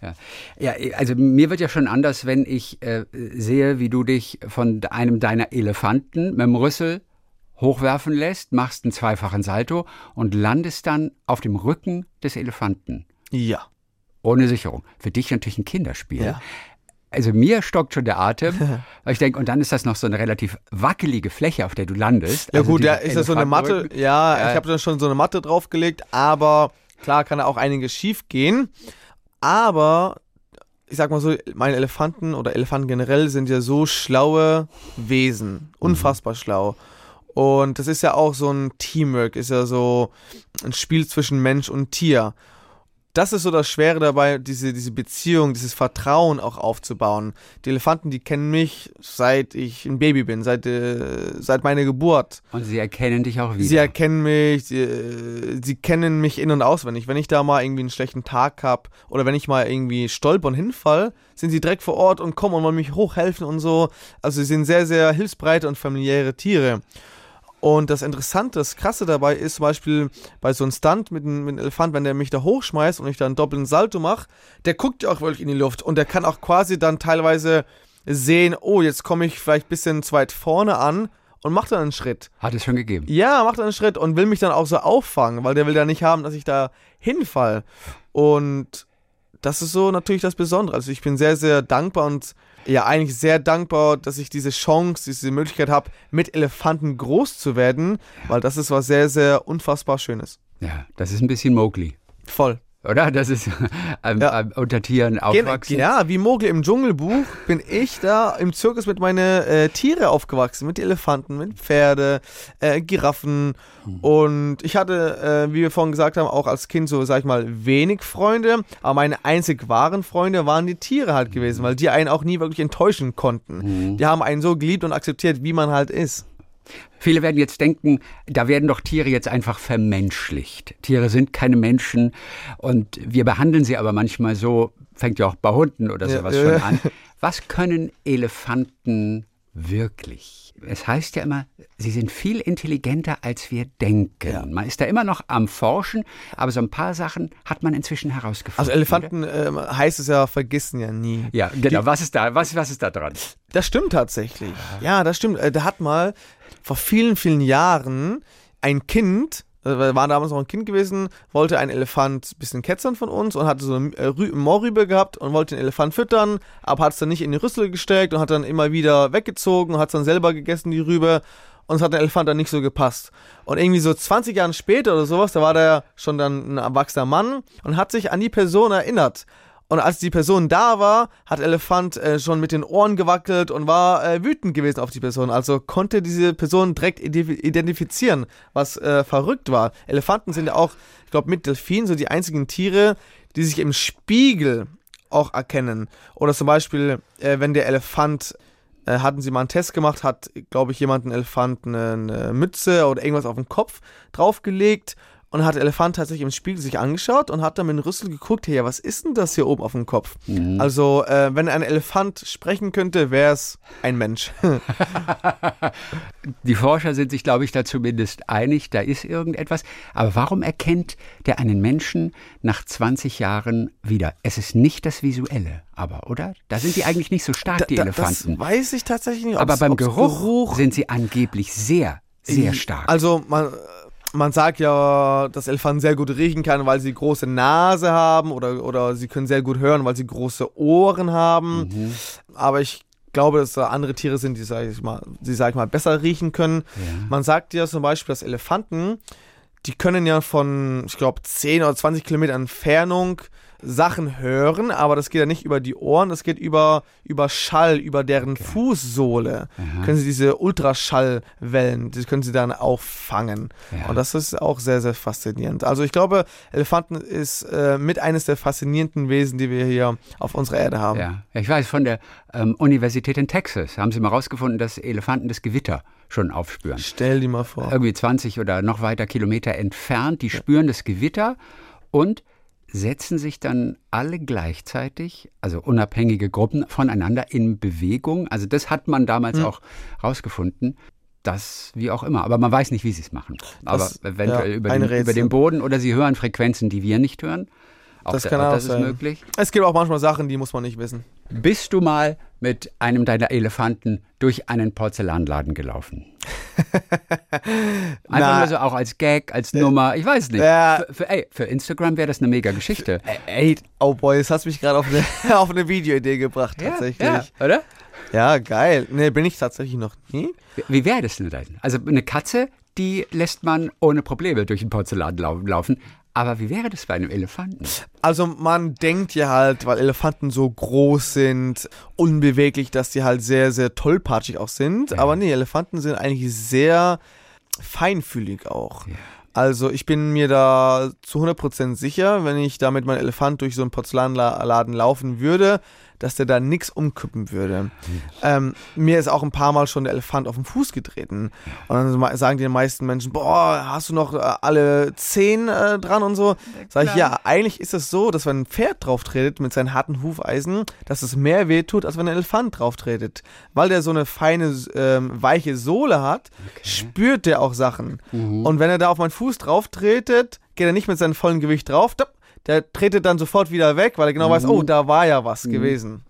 Ja. ja, also mir wird ja schon anders, wenn ich äh, sehe, wie du dich von einem deiner Elefanten mit dem Rüssel hochwerfen lässt, machst einen zweifachen Salto und landest dann auf dem Rücken des Elefanten. Ja. Ohne Sicherung. Für dich natürlich ein Kinderspiel. Ja. Also mir stockt schon der Atem, *laughs* weil ich denke, und dann ist das noch so eine relativ wackelige Fläche, auf der du landest. Ja Also gut, da ist ja so eine Matte. Ja, Ja. ich habe da schon so eine Matte draufgelegt, aber klar kann da auch einiges schief gehen. Aber ich sag mal so, meine Elefanten oder Elefanten generell sind ja so schlaue Wesen, unfassbar schlau. Und das ist ja auch so ein Teamwork, ist ja so ein Spiel zwischen Mensch und Tier. Das ist so das Schwere dabei, diese, diese Beziehung, dieses Vertrauen auch aufzubauen. Die Elefanten, die kennen mich seit ich ein Baby bin, seit, äh, seit meiner Geburt. Und sie erkennen dich auch wieder. Sie erkennen mich, sie, äh, sie kennen mich in- und auswendig. Wenn ich da mal irgendwie einen schlechten Tag habe oder wenn ich mal irgendwie stolper und hinfall, sind sie direkt vor Ort und kommen und wollen mich hochhelfen und so. Also sie sind sehr, sehr hilfsbereite und familiäre Tiere. Und das Interessante, das Krasse dabei ist zum Beispiel bei so einem Stunt mit einem, mit einem Elefant, wenn der mich da hochschmeißt und ich da einen doppelten Salto mache, der guckt ja auch wirklich in die Luft und der kann auch quasi dann teilweise sehen, oh, jetzt komme ich vielleicht ein bisschen zu weit vorne an und macht dann einen Schritt. Hat es schon gegeben. Ja, macht einen Schritt und will mich dann auch so auffangen, weil der will ja nicht haben, dass ich da hinfall. Und das ist so natürlich das Besondere. Also ich bin sehr, sehr dankbar und ja, eigentlich sehr dankbar, dass ich diese Chance, diese Möglichkeit habe, mit Elefanten groß zu werden, weil das ist was sehr, sehr unfassbar Schönes. Ja, das ist ein bisschen Mowgli. Voll. Oder? Das ist *laughs* ähm, Ja. ähm, unter Tieren aufwachsen. Ja, wie Mogli im Dschungelbuch bin ich da im Zirkus mit meinen äh, Tiere aufgewachsen, mit Elefanten, mit Pferde, äh, Giraffen und ich hatte, äh, wie wir vorhin gesagt haben, auch als Kind so, sag ich mal, wenig Freunde, aber meine einzig wahren Freunde waren die Tiere halt gewesen, weil die einen auch nie wirklich enttäuschen konnten. Die haben einen so geliebt und akzeptiert, wie man halt ist. Viele werden jetzt denken, da werden doch Tiere jetzt einfach vermenschlicht. Tiere sind keine Menschen und wir behandeln sie aber manchmal so, fängt ja auch bei Hunden oder Ja, sowas ja. schon an. Was können Elefanten wirklich? Es heißt ja immer, sie sind viel intelligenter, als wir denken. Man ist da immer noch am Forschen, aber so ein paar Sachen hat man inzwischen herausgefunden. Also Elefanten ähm, heißt es ja, vergessen ja nie. Ja, genau. Was ist da, was, was ist da dran? Das stimmt tatsächlich. Ja, das stimmt. Äh, Da hat mal vor vielen, vielen Jahren ein Kind äh, wir waren damals noch ein Kind gewesen, wollte ein Elefant ein bisschen ketzern von uns und hatte so eine äh, Rü Moorrübe gehabt und wollte den Elefant füttern, aber hat es dann nicht in die Rüssel gesteckt und hat dann immer wieder weggezogen und hat es dann selber gegessen, die Rübe. Und es hat der Elefant dann nicht so gepasst. Und irgendwie so 20 Jahre später oder sowas, da war der schon dann ein erwachsener Mann und hat sich an die Person erinnert. Und als die Person da war, hat Elefant äh, schon mit den Ohren gewackelt und war äh, wütend gewesen auf die Person. Also konnte diese Person direkt identifizieren, was äh, verrückt war. Elefanten sind ja auch, ich glaube, mit Delfinen so die einzigen Tiere, die sich im Spiegel auch erkennen. Oder zum Beispiel, äh, wenn der Elefant äh, hatten sie mal einen Test gemacht, hat, glaube ich, jemand einen Elefant eine, eine Mütze oder irgendwas auf den Kopf draufgelegt und hat der Elefant tatsächlich im Spiegel sich angeschaut und hat dann mit dem Rüssel geguckt, hey, ja, was ist denn das hier oben auf dem Kopf? Mhm. Also, äh, wenn ein Elefant sprechen könnte, wäre es ein Mensch. *laughs* Die Forscher sind sich, glaube ich, da zumindest einig, da ist irgendetwas. Aber warum erkennt der einen Menschen nach 20 Jahren wieder? Es ist nicht das Visuelle, aber, oder? Da sind die eigentlich nicht so stark, da, die Elefanten. Das weiß ich tatsächlich nicht. Aber beim Geruch, Geruch sind sie angeblich sehr, sehr stark. Also, man man sagt ja, dass Elefanten sehr gut riechen können, weil sie große Nase haben oder, oder sie können sehr gut hören, weil sie große Ohren haben. Mhm. Aber ich glaube, dass da andere Tiere sind, die, sag ich mal, die, sag ich mal, besser riechen können. Ja. Man sagt ja zum Beispiel, dass Elefanten, die können ja von, ich glaube, 10 oder 20 Kilometer Entfernung Sachen hören, aber das geht ja nicht über die Ohren, das geht über, über Schall, über deren okay. Fußsohle. Aha. Können sie diese Ultraschallwellen, die können sie dann auffangen. Ja. Und das ist auch sehr, sehr faszinierend. Also ich glaube, Elefanten ist äh, mit eines der faszinierenden Wesen, die wir hier auf unserer Erde haben. Ja, ich weiß, von der ähm, Universität in Texas haben sie mal rausgefunden, dass Elefanten das Gewitter schon aufspüren. Stell dir mal vor. Irgendwie 20 oder noch weiter Kilometer entfernt, die ja. spüren das Gewitter und setzen sich dann alle gleichzeitig, also unabhängige Gruppen voneinander in Bewegung. Also das hat man damals mhm. auch rausgefunden. Das wie auch immer. Aber man weiß nicht, wie sie es machen. Aber das, eventuell ja, über, den, über, den, Boden oder sie hören Frequenzen, die wir nicht hören. Auch das kann auch das sein. ist möglich. Es gibt auch manchmal Sachen, die muss man nicht wissen. Bist du mal mit einem deiner Elefanten durch einen Porzellanladen gelaufen? *laughs* Einfach nur so auch als Gag, als Nummer, ich weiß nicht. Ja. Für, für, ey, für Instagram wäre das eine mega Geschichte. Ey, oh boy, das hast mich gerade auf eine, *laughs* auf eine Videoidee gebracht, tatsächlich. Ja, ja, oder? Ja, geil. Nee, bin ich tatsächlich noch nie. Wie, wie wäre das denn dann? Also eine Katze, die lässt man ohne Probleme durch den Porzellanladen laufen. Aber wie wäre das bei einem Elefanten? Also man denkt ja halt, weil Elefanten so groß sind, unbeweglich, dass die halt sehr, sehr tollpatschig auch sind. Ja. Aber nee, Elefanten sind eigentlich sehr feinfühlig auch. Ja. Also ich bin mir da zu 100% sicher, wenn ich da mit meinem Elefant durch so einen Porzellanladen laufen würde, dass der da nichts umkippen würde. Ähm, mir ist auch ein paar Mal schon der Elefant auf den Fuß getreten. Und dann sagen die meisten Menschen, boah, hast du noch äh, alle zehn äh, dran und so? Sag ich, ja, eigentlich ist es so, dass wenn ein Pferd drauf tretet mit seinen harten Hufeisen, dass es mehr weh tut, als wenn ein Elefant drauf tretet. Weil der so eine feine, ähm, weiche Sohle hat, okay. spürt der auch Sachen. Mhm. Und wenn er da auf meinen Fuß drauf tretet, geht er nicht mit seinem vollen Gewicht drauf, der tretet dann sofort wieder weg, weil er genau mhm. weiß, oh, da war ja was mhm. gewesen.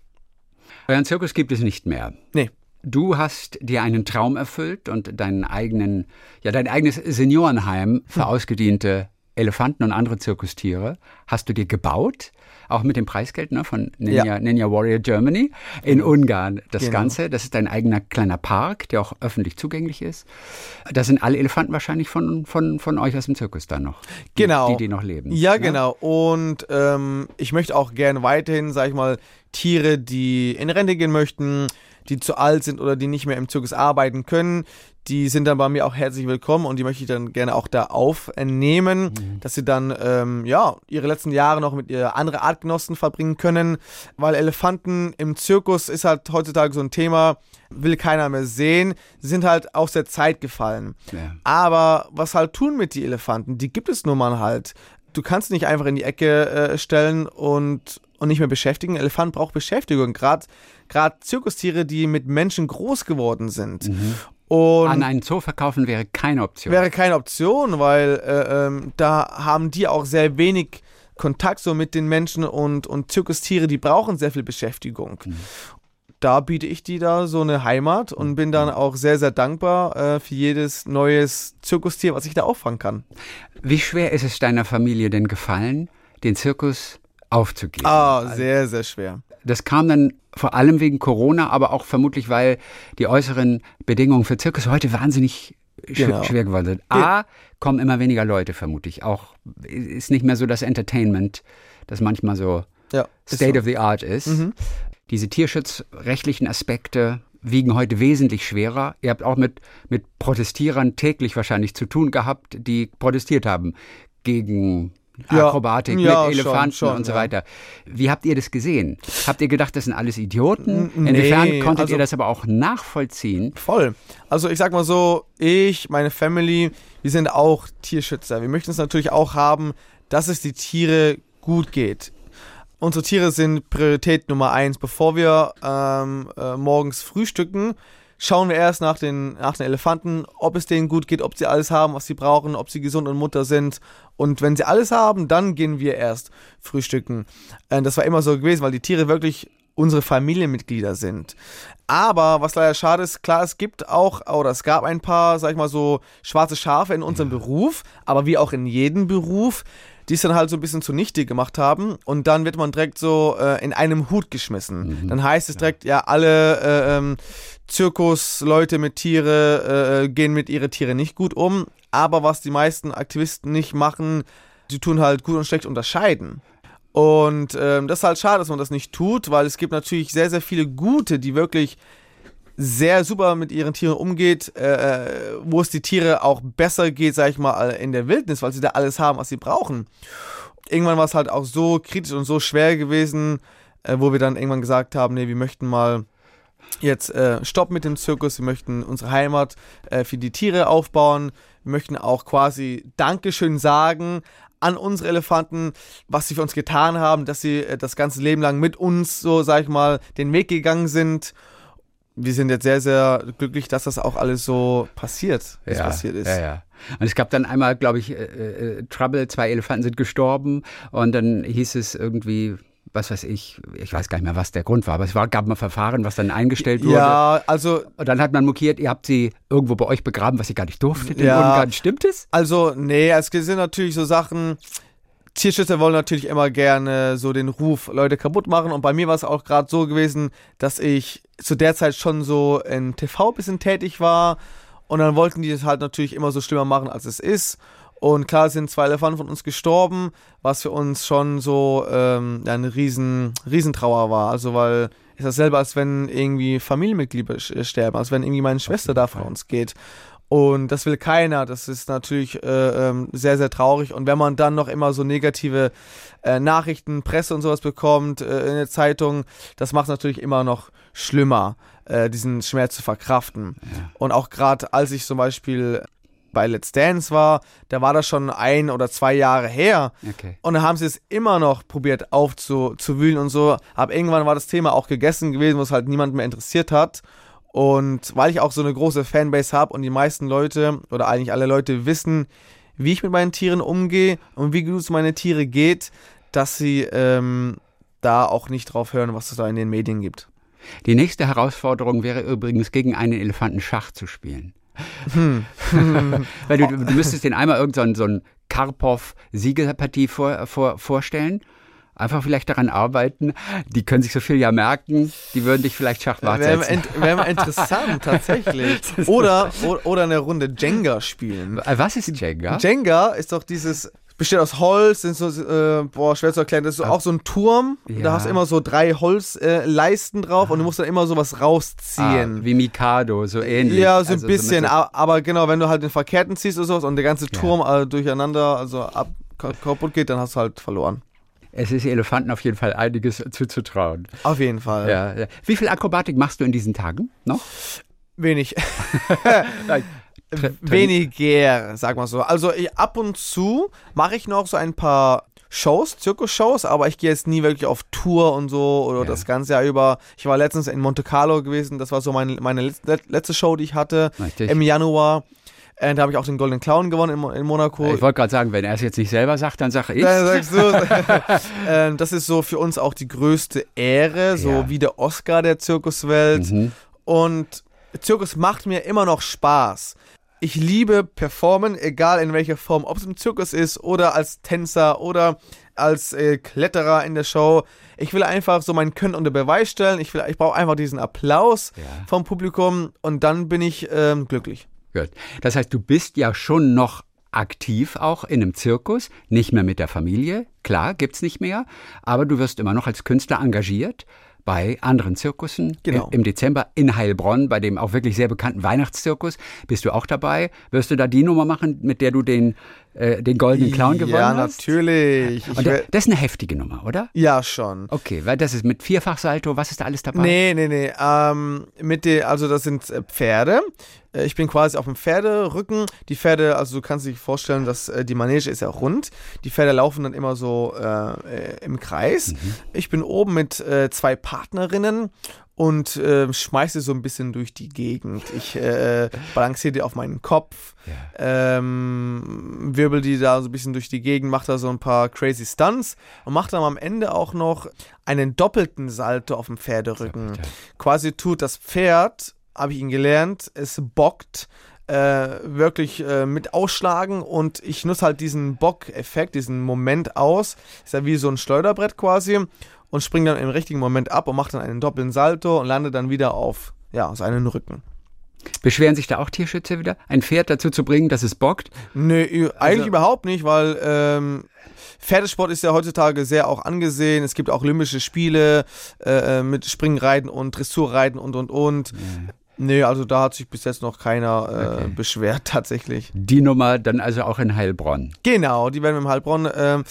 Euren Zirkus gibt es nicht mehr. Nee. Du hast dir einen Traum erfüllt und deinen eigenen, ja, dein eigenes Seniorenheim für hm. *laughs* ausgediente Elefanten und andere Zirkustiere hast du dir gebaut auch mit dem Preisgeld ne, von Ninja, ja. Ninja Warrior Germany in genau. Ungarn. Das genau. Ganze, das ist ein eigener kleiner Park, der auch öffentlich zugänglich ist. Da sind alle Elefanten wahrscheinlich von, von, von euch aus dem Zirkus da noch. Die, genau. Die, die noch leben. Ja, ne? genau. Und ähm, ich möchte auch gerne weiterhin, sag ich mal, Tiere, die in Rente gehen möchten, die zu alt sind oder die nicht mehr im Zirkus arbeiten können, die sind dann bei mir auch herzlich willkommen und die möchte ich dann gerne auch da aufnehmen, mhm. dass sie dann ähm, ja ihre letzten Jahre noch mit ihr andere Artgenossen verbringen können, weil Elefanten im Zirkus ist halt heutzutage so ein Thema, will keiner mehr sehen, sie sind halt aus der Zeit gefallen. Ja. Aber was halt tun mit die Elefanten? Die gibt es nun mal halt. Du kannst nicht einfach in die Ecke äh, stellen und und nicht mehr beschäftigen. Ein Elefant braucht Beschäftigung. Gerade Zirkustiere, die mit Menschen groß geworden sind. Mhm. Und An einen Zoo verkaufen wäre keine Option. Wäre keine Option, weil äh, ähm, da haben die auch sehr wenig Kontakt so mit den Menschen und, und Zirkustiere, die brauchen sehr viel Beschäftigung. Mhm. da biete ich die da so eine Heimat und bin dann auch sehr, sehr dankbar äh, für jedes neues Zirkustier, was ich da auffangen kann. Wie schwer ist es deiner Familie denn gefallen, den Zirkus aufzugeben? Ah, sehr, sehr schwer. Das kam dann vor allem wegen Corona, aber auch vermutlich, weil die äußeren Bedingungen für Zirkus heute wahnsinnig Genau. schwer geworden sind. A, kommen immer weniger Leute vermutlich. Auch ist nicht mehr so das Entertainment, das manchmal so Ja, State so. of the Art ist. Mhm. Diese tierschutzrechtlichen Aspekte wiegen heute wesentlich schwerer. Ihr habt auch mit, mit Protestierern täglich wahrscheinlich zu tun gehabt, die protestiert haben gegen Akrobatik ja, mit schon, Elefanten schon, und so weiter. Wie habt ihr das gesehen? Habt ihr gedacht, das sind alles Idioten? N- Inwiefern nee, konntet also- ihr das aber auch nachvollziehen? Voll. Also ich sag mal so, ich, meine Family, wir sind auch Tierschützer. Wir möchten es natürlich auch haben, dass es die Tiere gut geht. Unsere Tiere sind Priorität Nummer eins. Bevor wir ähm, äh, morgens frühstücken, schauen wir erst nach den, nach den Elefanten, ob es denen gut geht, ob sie alles haben, was sie brauchen, ob sie gesund und munter sind. Und wenn sie alles haben, dann gehen wir erst frühstücken. Äh, das war immer so gewesen, weil die Tiere wirklich unsere Familienmitglieder sind. Aber was leider schade ist, klar, es gibt auch, oder es gab ein paar, sag ich mal so, schwarze Schafe in unserem Beruf, aber wie auch in jedem Beruf, die es dann halt so ein bisschen zunichte gemacht haben und dann wird man direkt so äh, in einem Hut geschmissen. Dann heißt es direkt, ja, alle äh, ähm, Zirkusleute mit Tiere äh, gehen mit ihren Tiere nicht gut um, aber was die meisten Aktivisten nicht machen, sie tun halt gut und schlecht unterscheiden. Und ähm, das ist halt schade, dass man das nicht tut, weil es gibt natürlich sehr, sehr viele Gute, die wirklich sehr super mit ihren Tieren umgeht, äh, wo es die Tiere auch besser geht, sag ich mal, in der Wildnis, weil sie da alles haben, was sie brauchen. Irgendwann war es halt auch so kritisch und so schwer gewesen, äh, wo wir dann irgendwann gesagt haben, nee, wir möchten mal jetzt äh, Stopp mit dem Zirkus, wir möchten unsere Heimat äh, für die Tiere aufbauen, wir möchten auch quasi Dankeschön sagen an unsere Elefanten, was sie für uns getan haben, dass sie äh, das ganze Leben lang mit uns, so sag ich mal, den Weg gegangen sind. Wir sind jetzt sehr, sehr glücklich, dass das auch alles so passiert, wie es passiert ist. Ja, ja. Und es gab dann einmal, glaube ich, äh, äh, Trouble, zwei Elefanten sind gestorben und dann hieß es irgendwie, was weiß ich, ich weiß gar nicht mehr, was der Grund war, aber es war, gab mal Verfahren, was dann eingestellt wurde. Ja, also Und dann hat man mokiert, ihr habt sie irgendwo bei euch begraben, was sie gar nicht durftet Ja. Stimmt es? Also, nee, es sind natürlich so Sachen. Tierschützer wollen natürlich immer gerne so den Ruf Leute kaputt machen. Und bei mir war es auch gerade so gewesen, dass ich zu der Zeit schon so in TV ein bisschen tätig war. Und dann wollten die es halt natürlich immer so schlimmer machen, als es ist. Und klar sind zwei Elefanten von uns gestorben, was für uns schon so ähm, eine riesen, Riesentrauer war. Also weil es ist dasselbe, als wenn irgendwie Familienmitglieder sterben, als wenn irgendwie meine Schwester da von uns geht. Und das will keiner. Das ist natürlich äh, ähm, sehr, sehr traurig. Und wenn man dann noch immer so negative äh, Nachrichten, Presse und sowas bekommt äh, in der Zeitung, das macht es natürlich immer noch schlimmer, äh, diesen Schmerz zu verkraften. Und auch gerade als ich zum Beispiel bei Let's Dance war, da war das schon ein oder zwei Jahre her. Okay. Und dann haben sie es immer noch probiert aufzuwühlen und so. Aber irgendwann war das Thema auch gegessen gewesen, wo es halt niemand mehr interessiert hat. Und weil ich auch so eine große Fanbase habe und die meisten Leute oder eigentlich alle Leute wissen, wie ich mit meinen Tieren umgehe und wie gut es meine Tiere geht, dass sie ähm, da auch nicht drauf hören, was es da in den Medien gibt. Die nächste Herausforderung wäre übrigens, gegen einen Elefanten Schach zu spielen. Hm. *laughs* Weil du, *laughs* du müsstest den einmal irgendeinen so ein Karpov-Siegerpartie vor, vor, vorstellen. Einfach vielleicht daran arbeiten. Die können sich so viel ja merken. Die würden dich vielleicht Schachmatt Wäre setzen. int wär mal interessant, tatsächlich. *laughs* Oder, oder, eine Runde Jenga spielen. Was ist Jenga? Jenga ist doch dieses, besteht aus Holz, sind so, äh, boah, schwer zu erklären, das ist so, auch so ein Turm. Ja. Da hast du immer so drei Holzleisten äh, drauf und du musst dann immer sowas Ah, rausziehen. wie Mikado, so ähnlich. ja, so ein Also bisschen, mit a- aber genau, wenn du halt den Verkehrten ziehst oder sowas und der ganze Turm äh, durcheinander, also ab, ka- kaputt geht, dann hast du halt verloren. Es ist Elefanten auf jeden Fall einiges zuzutrauen. Auf jeden Fall. Ja, ja. Wie viel Akrobatik machst du in diesen Tagen noch? Wenig. *laughs* Weniger, sag mal so. Also ich, ab und zu mache ich noch so ein paar Shows, Zirkusshows, aber ich gehe jetzt nie wirklich auf Tour und so oder Ja. das ganze Jahr über. Ich war letztens in Monte Carlo gewesen, das war so meine, meine letzte, letzte Show, die ich hatte Richtig. im Januar. Äh, da habe ich auch den Golden Clown gewonnen in, in Monaco. Ich wollte gerade sagen, wenn er es jetzt nicht selber sagt, dann sage ich. Dann sagst du. *laughs* *laughs* ähm, das ist so für uns auch die größte Ehre, so Ja. wie der Oscar der Zirkuswelt. Mhm. Und Zirkus macht mir immer noch Spaß. Ich liebe Performen, egal in welcher Form, ob es im Zirkus ist oder als Tänzer oder als äh, Kletterer in der Show. Ich will einfach so mein Können unter Beweis stellen. Ich, will- ich brauche einfach diesen Applaus Ja. vom Publikum und dann bin ich ähm, glücklich. Gut. Das heißt, du bist ja schon noch aktiv auch in einem Zirkus, nicht mehr mit der Familie, klar, gibt's nicht mehr, aber du wirst immer noch als Künstler engagiert bei anderen Zirkussen. Genau. Im Dezember in Heilbronn, bei dem auch wirklich sehr bekannten Weihnachtszirkus, bist du auch dabei. Wirst du da die Nummer machen, mit der du den, äh, den Goldenen Clown gewonnen ja, hast? natürlich. Ich Und der, das ist eine heftige Nummer, oder? ja, schon. Okay, weil das ist mit Vierfachsalto, was ist da alles dabei? Nee, nee, nee. Ähm, mit der, also das sind äh, Pferde. Äh, Ich bin quasi auf dem Pferderücken. Die Pferde, also du kannst dir vorstellen, dass äh, die Manege ist ja rund. Die Pferde laufen dann immer so äh, im Kreis. Ich bin oben mit äh, zwei Partnerinnen und äh, schmeiße so ein bisschen durch die Gegend. Ich äh, *laughs* balanciere die auf meinen Kopf, ähm, wirbel die da so ein bisschen durch die Gegend, mache da so ein paar crazy Stunts und mache dann am Ende auch noch einen doppelten Salto auf dem Pferderücken. Quasi tut das Pferd, habe ich ihn gelernt, es bockt. Äh, wirklich äh, mit ausschlagen und ich nutze halt diesen Bock-Effekt, diesen Moment aus. Ist ja wie so ein Schleuderbrett quasi und springe dann im richtigen Moment ab und mache dann einen doppelten Salto und lande dann wieder auf ja, seinen Rücken. Beschweren sich da auch Tierschützer wieder, ein Pferd dazu zu bringen, dass es bockt? Nö, eigentlich überhaupt nicht, weil ähm, Pferdesport ist ja heutzutage sehr auch angesehen. Es gibt auch Olympische Spiele äh, mit Springreiten und Dressurreiten und und und. Nö, also da hat sich bis jetzt noch keiner äh, Okay. beschwert tatsächlich. Die Nummer dann also auch in Heilbronn. Genau, die werden wir im Heilbronn ähm,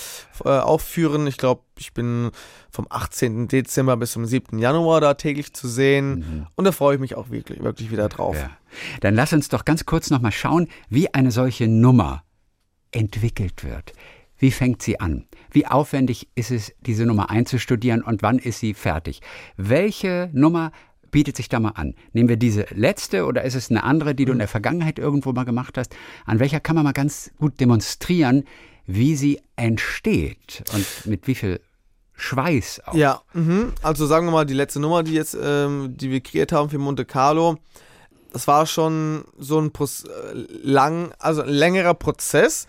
äh, aufführen. Ich glaube, ich bin vom 18. Dezember bis zum 7. Januar da täglich zu sehen. Und da freue ich mich auch wirklich, wirklich wieder drauf. Ja. Dann lass uns doch ganz kurz nochmal schauen, wie eine solche Nummer entwickelt wird. Wie fängt sie an? Wie aufwendig ist es, diese Nummer einzustudieren und wann ist sie fertig? Welche Nummer bietet sich da mal an? Nehmen wir diese letzte oder ist es eine andere, die du in der Vergangenheit irgendwo mal gemacht hast? An welcher kann man mal ganz gut demonstrieren, wie sie entsteht und mit wie viel Schweiß auch? Ja, mhm. also sagen wir mal, die letzte Nummer, die jetzt, ähm, die wir kreiert haben für Monte Carlo, das war schon so ein Proz äh, lang, also ein längerer Prozess,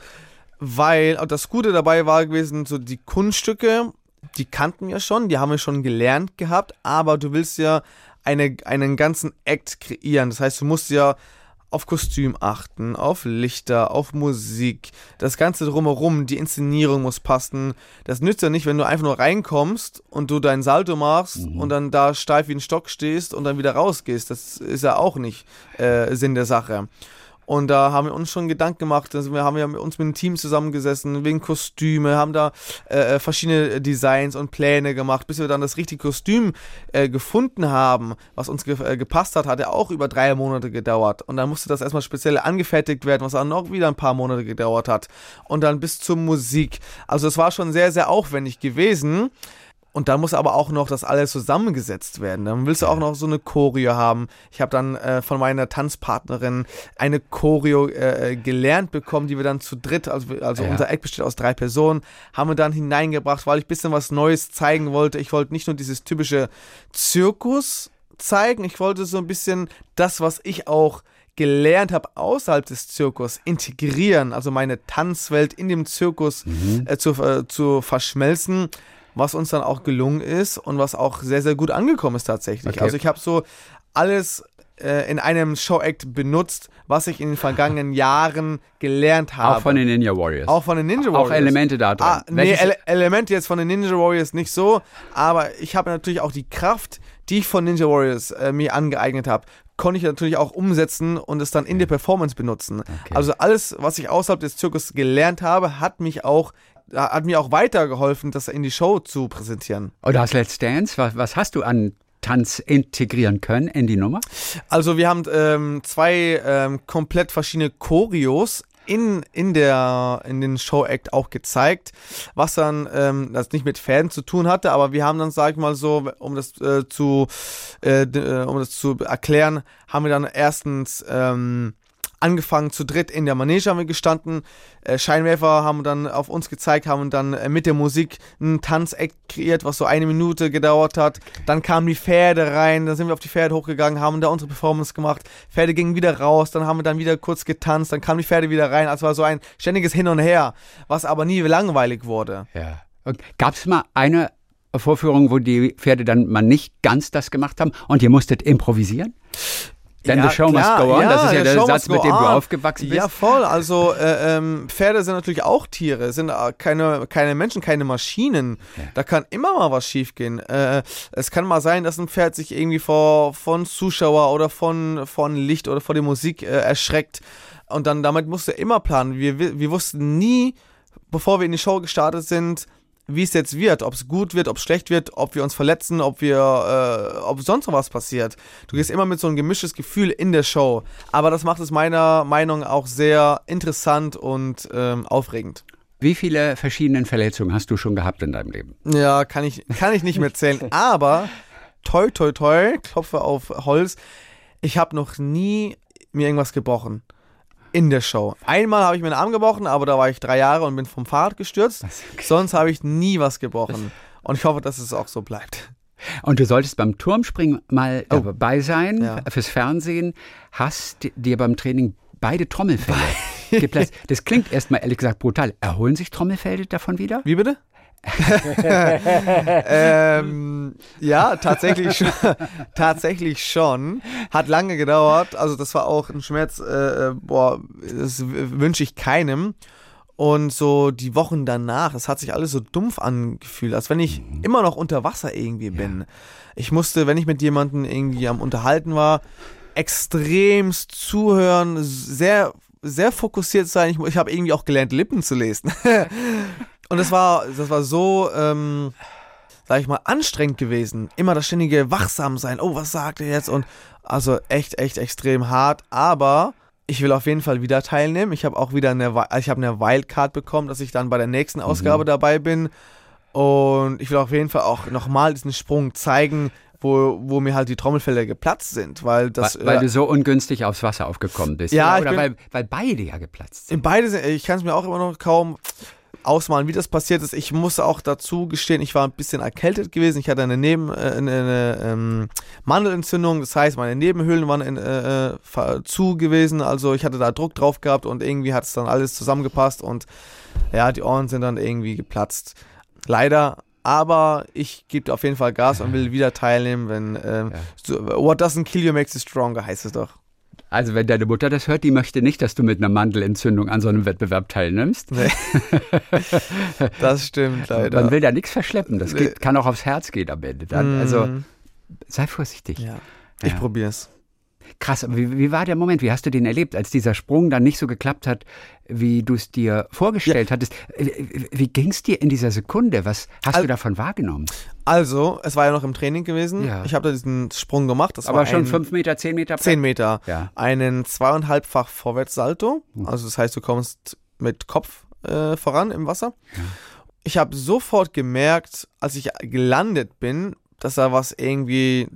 weil das Gute dabei war gewesen, so die Kunststücke, die kannten wir schon, die haben wir schon gelernt gehabt, aber du willst ja eine, einen ganzen Act kreieren. Das heißt, du musst ja auf Kostüm achten, auf Lichter, auf Musik, das Ganze drumherum, die Inszenierung muss passen. Das nützt ja nicht, wenn du einfach nur reinkommst und du dein Salto machst und dann da steif wie ein Stock stehst und dann wieder rausgehst. Das ist ja auch nicht äh, Sinn der Sache. Und da haben wir uns schon Gedanken gemacht. Also wir haben ja uns mit einem Team zusammengesessen, wegen Kostüme, haben da äh, verschiedene Designs und Pläne gemacht, bis wir dann das richtige Kostüm äh, gefunden haben, was uns ge äh, gepasst hat, hat ja auch über drei Monate gedauert. Und dann musste das erstmal speziell angefertigt werden, was dann noch wieder ein paar Monate gedauert hat. Und dann bis zur Musik. Also es war schon sehr, sehr aufwendig gewesen. Und dann muss aber auch noch das alles zusammengesetzt werden. Dann willst du auch noch so eine Choreo haben. Ich habe dann äh, von meiner Tanzpartnerin eine Choreo äh, gelernt bekommen, die wir dann zu dritt, also, also Ja. unser Eck besteht aus drei Personen, haben wir dann hineingebracht, weil ich ein bisschen was Neues zeigen wollte. Ich wollte nicht nur dieses typische Zirkus zeigen, ich wollte so ein bisschen das, was ich auch gelernt habe außerhalb des Zirkus integrieren, also meine Tanzwelt in dem Zirkus äh, zu, äh, zu verschmelzen, was uns dann auch gelungen ist und was auch sehr, sehr gut angekommen ist tatsächlich. Okay. Also ich habe so alles äh, in einem Show-Act benutzt, was ich in den vergangenen Jahren gelernt habe. Auch von den Ninja Warriors. Auch von den Ninja Warriors. Auch Elemente da drin. Ah, nee, Ele Elemente jetzt von den Ninja Warriors nicht so, aber ich habe natürlich auch die Kraft, die ich von Ninja Warriors äh, mir angeeignet habe, konnte ich natürlich auch umsetzen und es dann in der Performance benutzen. Okay. Also alles, was ich außerhalb des Zirkus gelernt habe, hat mich auch hat mir auch weitergeholfen, das in die Show zu präsentieren. Oder das Let's Dance, was, was hast du an Tanz integrieren können in die Nummer? Also wir haben ähm, zwei ähm, komplett verschiedene Choreos in, in, der, in den Show-Act auch gezeigt, was dann ähm, das nicht mit Pferden zu tun hatte, aber wir haben dann, sag ich mal so, um das äh, zu äh, äh, um das zu erklären, haben wir dann erstens ähm, angefangen zu dritt in der Manege haben wir gestanden. Äh, Scheinwerfer haben dann auf uns gezeigt, haben dann äh, mit der Musik einen Tanzakt kreiert, was so eine Minute gedauert hat. Dann kamen die Pferde rein, dann sind wir auf die Pferde hochgegangen, haben da unsere Performance gemacht. Pferde gingen wieder raus, dann haben wir dann wieder kurz getanzt, dann kamen die Pferde wieder rein. Also war so ein ständiges Hin und Her, was aber nie langweilig wurde. Ja. Gab es mal eine Vorführung, wo die Pferde dann mal nicht ganz das gemacht haben und ihr musstet improvisieren? Denn Ja, the show klar, must go on, ja, das ist ja der show Satz, mit dem du on. aufgewachsen bist. Ja, voll. Also äh, ähm, Pferde sind natürlich auch Tiere, sind äh, keine, keine Menschen, keine Maschinen. Da kann immer mal was schiefgehen. Äh, es kann mal sein, dass ein Pferd sich irgendwie vor von Zuschauer oder von, von Licht oder vor der Musik äh, erschreckt. Und dann damit musst du immer planen. Wir, wir wussten nie, bevor wir in die Show gestartet sind, wie es jetzt wird, ob es gut wird, ob es schlecht wird, ob wir uns verletzen, ob wir, äh, ob sonst noch was passiert. Du gehst immer mit so einem gemischtes Gefühl in der Show. Aber das macht es meiner Meinung nach auch sehr interessant und ähm, aufregend. Wie viele verschiedene Verletzungen hast du schon gehabt in deinem Leben? Ja, kann ich, kann ich nicht mehr zählen. *laughs* Aber toi, toi, toi, klopfe auf Holz. Ich habe noch nie mir irgendwas gebrochen. In der Show. Einmal habe ich mir den Arm gebrochen, aber da war ich drei Jahre und bin vom Fahrrad gestürzt. Sonst habe ich nie was gebrochen. Und ich hoffe, dass es auch so bleibt. Und du solltest beim Turmspringen mal Oh. dabei sein, Ja. fürs Fernsehen. Hast dir beim Training beide Trommelfelle geplatzt. Das klingt erstmal ehrlich gesagt brutal. Erholen sich Trommelfelle davon wieder? Wie bitte? Ähm, ja, tatsächlich schon, tatsächlich schon. Hat lange gedauert. Also das war auch ein Schmerz, äh, boah, das wünsche ich keinem. Und so die Wochen danach, es hat sich alles so dumpf angefühlt, als wenn ich immer noch unter Wasser irgendwie bin. Ich musste, wenn ich mit jemandem irgendwie am Unterhalten war, extremst zuhören, sehr, sehr fokussiert sein. Ich, ich habe irgendwie auch gelernt, Lippen zu lesen. *laughs* Und das war, das war so, ähm, sag ich mal, anstrengend gewesen. Immer das ständige Wachsamsein. Oh, was sagt er jetzt? Und also echt, echt extrem hart. Aber ich will auf jeden Fall wieder teilnehmen. Ich habe auch wieder eine, ich habe eine Wildcard bekommen, dass ich dann bei der nächsten Ausgabe dabei bin. Und ich will auf jeden Fall auch nochmal diesen Sprung zeigen, wo, wo mir halt die Trommelfelder geplatzt sind, weil das weil, weil äh, du so ungünstig aufs Wasser aufgekommen bist. Ja, oder bin- weil, weil beide ja geplatzt sind. Beide sind, ich kann es mir auch immer noch kaum ausmalen, wie das passiert ist. Ich muss auch dazu gestehen, ich war ein bisschen erkältet gewesen. Ich hatte eine Neben, äh, eine, eine ähm, Mandelentzündung, das heißt, meine Nebenhöhlen waren in, äh, äh, zu gewesen. Also ich hatte da Druck drauf gehabt und irgendwie hat es dann alles zusammengepasst und ja, die Ohren sind dann irgendwie geplatzt. Leider. Aber ich gebe auf jeden Fall Gas und will wieder teilnehmen, wenn ähm, so, What doesn't kill you makes you stronger, heißt es doch. Also wenn deine Mutter das hört, die möchte nicht, dass du mit einer Mandelentzündung an so einem Wettbewerb teilnimmst. Nee. *laughs* das stimmt leider. Man will da nichts verschleppen. Das geht, kann auch aufs Herz gehen am Ende. Dann. Also Mm, sei vorsichtig. ja. Ich Ja. probier's. Krass, aber wie, wie war der Moment? Wie hast du den erlebt, als dieser Sprung dann nicht so geklappt hat, wie du es dir vorgestellt hattest? Wie, wie ging es dir in dieser Sekunde? Was hast Al- du davon wahrgenommen? Also, es war ja noch im Training gewesen. Ja. Ich habe da diesen Sprung gemacht. Das aber war schon ein fünf Meter, zehn Meter? 10 Meter. Ja. Einen zweieinhalbfach Vorwärtssalto. Also das heißt, du kommst mit Kopf äh, voran im Wasser. Ich habe sofort gemerkt, als ich gelandet bin, dass da was irgendwie.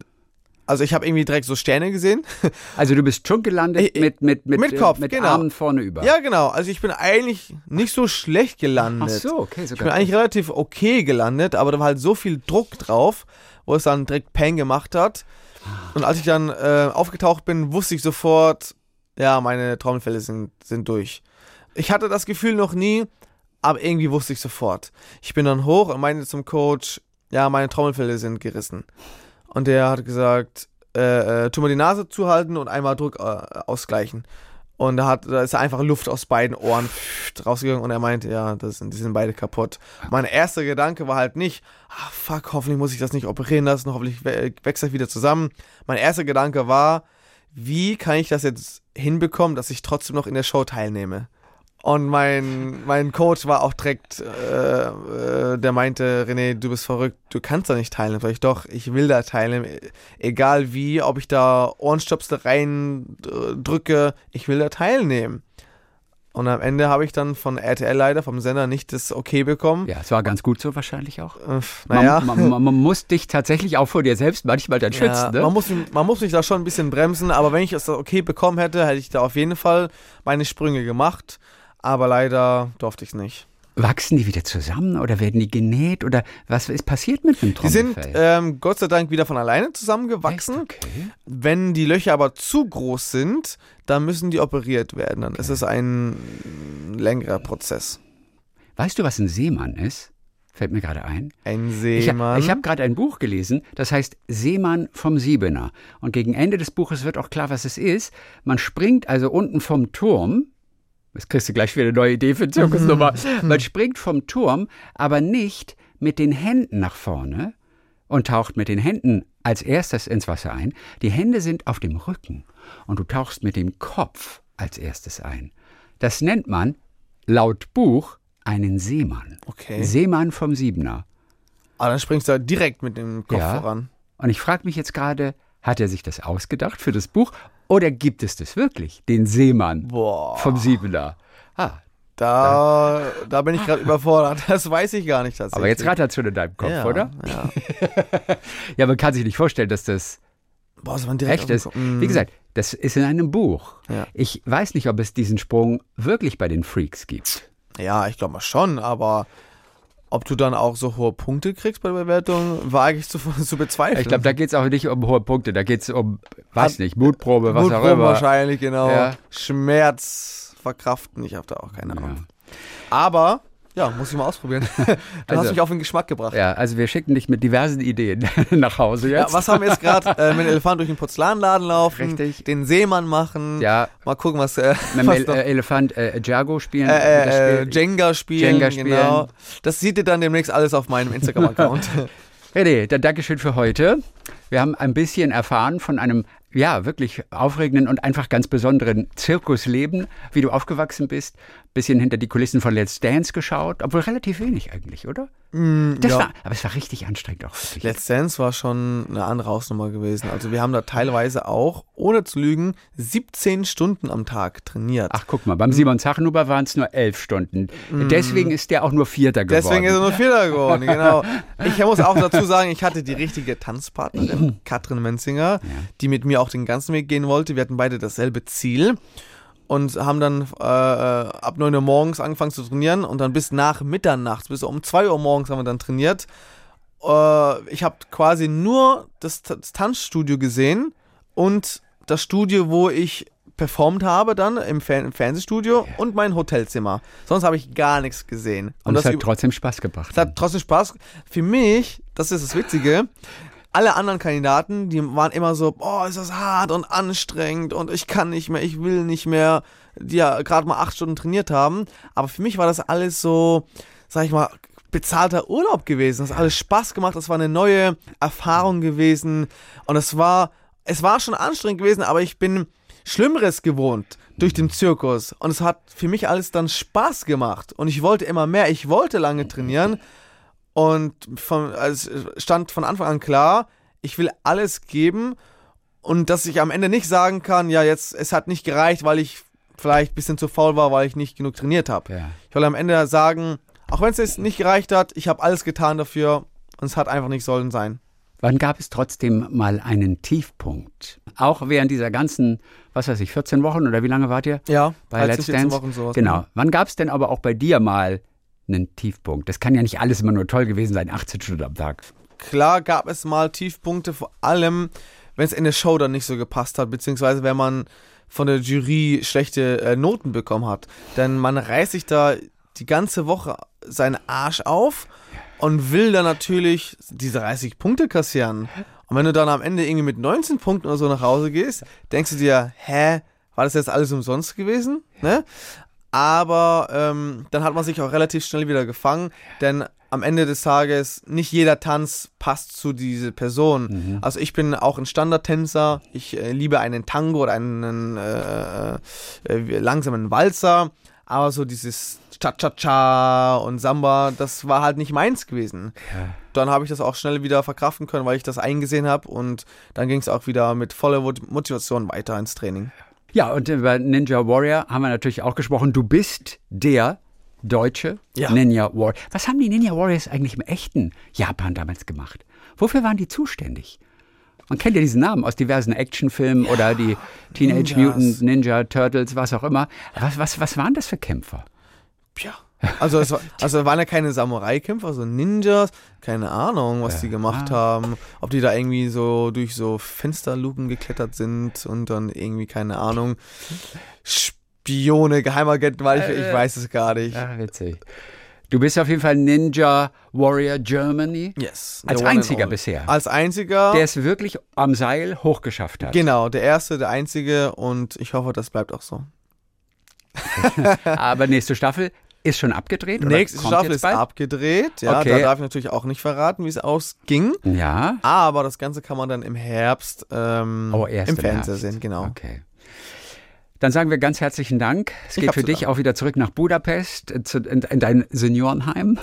Also ich habe irgendwie direkt so Sterne gesehen. *laughs* Also du bist schon gelandet Ich- mit, mit, mit, mit äh, Kopf, mit genau. Armen vorne über. Ja, genau. Also ich bin eigentlich nicht so schlecht gelandet. Ach so, okay, Ich bin sogar. eigentlich relativ okay gelandet, aber da war halt so viel Druck drauf, wo es dann direkt Peng gemacht hat. Und als ich dann äh, aufgetaucht bin, wusste ich sofort, ja, meine Trommelfälle sind, sind durch. Ich hatte das Gefühl noch nie, aber irgendwie wusste ich sofort. Ich bin dann hoch und meinte zum Coach, ja, meine Trommelfälle sind gerissen. Und der hat gesagt, äh, äh, tu mal die Nase zuhalten und einmal Druck äh, ausgleichen. Und da, hat, da ist einfach Luft aus beiden Ohren rausgegangen und er meinte, ja, das sind, die sind beide kaputt. Mein erster Gedanke war halt nicht, ah, fuck, hoffentlich muss ich das nicht operieren lassen, hoffentlich wächst das wieder zusammen. Mein erster Gedanke war, wie kann ich das jetzt hinbekommen, dass ich trotzdem noch in der Show teilnehme? Und mein, mein Coach war auch direkt, äh, äh, der meinte, René, du bist verrückt, du kannst da nicht teilnehmen. Sag ich doch, ich will da teilnehmen, egal wie, ob ich da Ohrenstöpsel rein äh, drücke, ich will da teilnehmen. Und am Ende habe ich dann von RTL leider, vom Sender, nicht das Okay bekommen. Ja, es war ganz gut so wahrscheinlich auch. Äh, naja. Man, man, man, man muss dich tatsächlich auch vor dir selbst manchmal dann schützen. Ja, ne? man, muss, man muss mich da schon ein bisschen bremsen, aber wenn ich das okay bekommen hätte, hätte ich da auf jeden Fall meine Sprünge gemacht. Aber leider durfte ich es nicht. Wachsen die wieder zusammen oder werden die genäht oder was ist passiert mit dem Die sind Trommelfell? ähm, Gott sei Dank wieder von alleine zusammengewachsen. Okay. Wenn die Löcher aber zu groß sind, dann müssen die operiert werden. Dann ist es ein längerer Prozess. Weißt du, was ein Seemann ist? Fällt mir gerade ein. Ein Ich, Seemann. ich habe gerade ein Buch gelesen, das heißt Seemann vom Siebener. Und gegen Ende des Buches wird auch klar, was es ist. Man springt also unten vom Turm. Jetzt kriegst du gleich wieder eine neue Idee für Zirkusnummer. Man springt vom Turm, aber nicht mit den Händen nach vorne und taucht mit den Händen als erstes ins Wasser ein. Die Hände sind auf dem Rücken und du tauchst mit dem Kopf als erstes ein. Das nennt man laut Buch einen Seemann. Okay. Seemann vom Siebener. Aber dann springst du direkt mit dem Kopf Ja. voran. Und ich frage mich jetzt gerade, hat er sich das ausgedacht für das Buch oder gibt es das wirklich, den Seemann Boah. vom Siebener? Ah, Da, da bin ich gerade überfordert. *laughs* Das weiß ich gar nicht tatsächlich. aber jetzt rattert schon in deinem Kopf, ja, oder? Ja. *laughs* Ja, man kann sich nicht vorstellen, dass das Boah, das war direkt echt auf den ist. Mm. Wie gesagt, das ist in einem Buch. Ja. Ich weiß nicht, ob es diesen Sprung wirklich bei den Freaks gibt. Ja, ich glaube mal schon, aber ob du dann auch so hohe Punkte kriegst bei der Bewertung, wage ich zu, *laughs* zu bezweifeln. Ich glaube, da geht es auch nicht um hohe Punkte, da geht es um, weiß nicht, Mutprobe, was auch Blutproben immer. wahrscheinlich, genau. Ja. Schmerz verkraften, ich habe da auch keine Ahnung. Ja. Aber, ja, muss ich mal ausprobieren. *laughs* du Also- hast mich auf den Geschmack gebracht. ja, also wir schicken dich mit diversen Ideen *laughs* nach Hause Ja, jetzt. was haben wir jetzt gerade? Äh, mit dem Elefant durch den Porzellanladen laufen, Richtig. den Seemann machen, Ja, mal gucken, was, äh, mit dem El noch äh, Elefant äh, Django spielen. Äh, äh, das äh, Spiel. Jenga spielen, Jenga spielen. genau. Das seht ihr dann demnächst alles auf meinem Instagram-Account. *laughs* René, dann Dankeschön für heute. Wir haben ein bisschen erfahren von einem, ja, wirklich aufregenden und einfach ganz besonderen Zirkusleben, wie du aufgewachsen bist. Bisschen hinter die Kulissen von Let's Dance geschaut, obwohl relativ wenig eigentlich, oder? Mm, Das ja. war, aber es war richtig anstrengend auch. Wirklich. Let's Dance war schon eine andere Hausnummer gewesen. Also wir haben da teilweise auch, ohne zu lügen, 17 Stunden am Tag trainiert. Ach, guck mal, beim Simon Zachenhuber waren es nur elf Stunden. Deswegen ist der auch nur Vierter geworden. Mm. Deswegen ist er nur Vierter geworden, genau. *laughs* Ich muss auch dazu sagen, ich hatte die richtige Tanzpartnerin, *clears throat* Katrin Menzinger, die mit mir auch den ganzen Weg gehen wollte. Wir hatten beide dasselbe Ziel und haben dann äh, ab 9 Uhr morgens angefangen zu trainieren und dann bis nach Mitternacht, bis um 2 Uhr morgens haben wir dann trainiert. Äh, ich habe quasi nur das, das Tanzstudio gesehen und das Studio, wo ich performt habe dann im, Fer im Fernsehstudio und mein Hotelzimmer. Sonst habe ich gar nichts gesehen. Und es das hat trotzdem Spaß gebracht. es hat trotzdem Spaß. Für mich, das ist das Witzige, alle anderen Kandidaten, die waren immer so, boah, ist das hart und anstrengend und ich kann nicht mehr, ich will nicht mehr, die ja gerade mal acht Stunden trainiert haben. Aber für mich war das alles so, sag ich mal, bezahlter Urlaub gewesen. Das hat alles Spaß gemacht, das war eine neue Erfahrung gewesen und es war, es war schon anstrengend gewesen, aber ich bin Schlimmeres gewohnt durch den Zirkus und es hat für mich alles dann Spaß gemacht und ich wollte immer mehr, ich wollte lange trainieren und von, also es stand von Anfang an klar, ich will alles geben und dass ich am Ende nicht sagen kann, ja, jetzt, es hat nicht gereicht, weil ich vielleicht ein bisschen zu faul war, weil ich nicht genug trainiert habe. Ja. Ich will am Ende sagen, auch wenn es jetzt nicht gereicht hat, ich habe alles getan dafür und es hat einfach nicht sollen sein. Wann gab es trotzdem mal einen Tiefpunkt? Auch während dieser ganzen, was weiß ich, 14 Wochen oder wie lange wart ihr? Ja, bei 13, Let's 14 Dance. Wochen sowas. Genau. Wann gab es denn aber auch bei dir mal einen Tiefpunkt? Das kann ja nicht alles immer nur toll gewesen sein, 18 Stunden am Tag. Klar gab es mal Tiefpunkte, vor allem, wenn es in der Show dann nicht so gepasst hat, beziehungsweise wenn man von der Jury schlechte äh, Noten bekommen hat. Denn man reißt sich da die ganze Woche seinen Arsch auf und will dann natürlich diese 30 Punkte kassieren. Und wenn du dann am Ende irgendwie mit 19 Punkten oder so nach Hause gehst, denkst du dir, hä, war das jetzt alles umsonst gewesen? Ne? Aber ähm, dann hat man sich auch relativ schnell wieder gefangen, denn am Ende des Tages nicht jeder Tanz passt zu dieser Person. Also ich bin auch ein Standardtänzer, ich äh, liebe einen Tango oder einen äh, äh, langsamen Walzer, aber so dieses Cha-Cha-Cha und Samba, das war halt nicht meins gewesen. Dann habe ich das auch schnell wieder verkraften können, weil ich das eingesehen habe und dann ging es auch wieder mit voller Motivation weiter ins Training. Ja, und über Ninja Warrior haben wir natürlich auch gesprochen. Du bist der deutsche Ja. Ninja Warrior. Was haben die Ninja Warriors eigentlich im echten Japan damals gemacht? Wofür waren die zuständig? Man kennt ja diesen Namen aus diversen Actionfilmen oder die Teenage Ninjas. Mutant Ninja Turtles, was auch immer. Was, was, was waren das für Kämpfer? Ja. Also es war, also waren ja keine Samurai-Kämpfer, so Ninjas, keine Ahnung, was die gemacht haben. Ob die da irgendwie so durch so Fensterluken geklettert sind und dann irgendwie, keine Ahnung, Spione, Geheimagenten, weil ich, ich weiß es gar nicht. Ja, witzig. Du bist auf jeden Fall Ninja Warrior Germany. Yes. Als einziger bisher. Als einziger. Der es wirklich am Seil hochgeschafft hat. genau, der erste, der einzige und ich hoffe, das bleibt auch so. *laughs* Aber nächste Staffel ist schon abgedreht? Nächste Staffel ist abgedreht. Ja, Okay. da darf ich natürlich auch nicht verraten, wie es ausging. Ja. Aber das Ganze kann man dann im Herbst ähm, Oh, erst im im Fernsehen sehen, genau. Okay. Dann sagen wir ganz herzlichen Dank. Es geht für dich auch wieder zurück nach Budapest, zu, in, in dein Seniorenheim.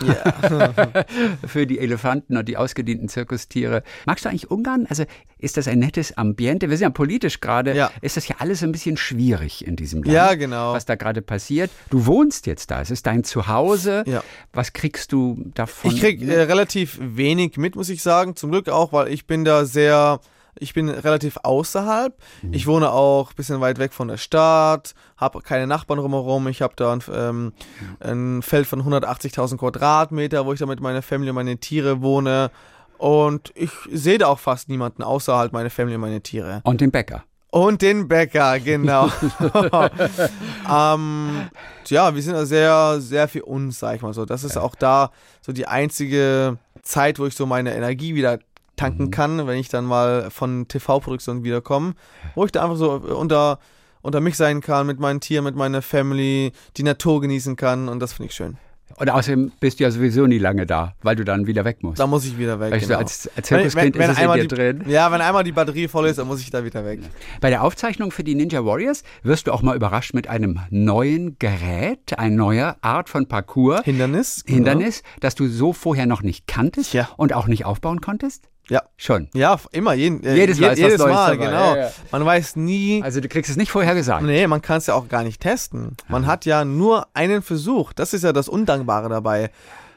*laughs* für die Elefanten und die ausgedienten Zirkustiere. Magst du eigentlich Ungarn? Also ist das ein nettes Ambiente? Wir sind ja politisch gerade. Ja. Ist das ja alles ein bisschen schwierig in diesem Land? Ja, genau. Was da gerade passiert. Du wohnst jetzt da. Es ist dein Zuhause. Ja. Was kriegst du davon? Ich krieg äh, relativ wenig mit, muss ich sagen. Zum Glück auch, weil ich bin da sehr, ich bin relativ außerhalb. Mhm. Ich wohne auch ein bisschen weit weg von der Stadt, habe keine Nachbarn drumherum. Ich habe da ein, ähm, ein Feld von 180.000 Quadratmeter, wo ich da mit meiner Familie und meine Tiere wohne. Und ich sehe da auch fast niemanden außerhalb meine Familie und meine Tiere. und den Bäcker. Und den Bäcker, genau. *laughs* ähm, ja, wir sind da sehr, sehr für uns, sag ich mal so. Das ist auch da so die einzige Zeit, wo ich so meine Energie wieder tanken kann, wenn ich dann mal von TV-Produktionen wiederkomme, wo ich da einfach so unter, unter mich sein kann, mit meinen Tieren, mit meiner Family, die Natur genießen kann und das finde ich schön. Und außerdem bist du ja sowieso nie lange da, weil du dann wieder weg musst. Da muss ich wieder weg. Weißt du, genau. als, als Zirkuskind wenn, wenn ist es in dir die, drin. Ja, wenn einmal die Batterie voll ist, dann muss ich da wieder weg. Bei der Aufzeichnung für die Ninja Warriors wirst du auch mal überrascht mit einem neuen Gerät, eine neue Art von Parcours. Hindernis. genau. Hindernis, das du so vorher noch nicht kanntest Ja. und auch nicht aufbauen konntest? Ja. Schon. Ja, immer, jeden, äh, Jedes je- jedes Mal, genau. ja, ja. Man weiß nie, Also du kriegst es nicht vorher gesagt. nee, man kann es ja auch gar nicht testen. Man hat ja nur einen Versuch. Das ist ja das Undankbare dabei.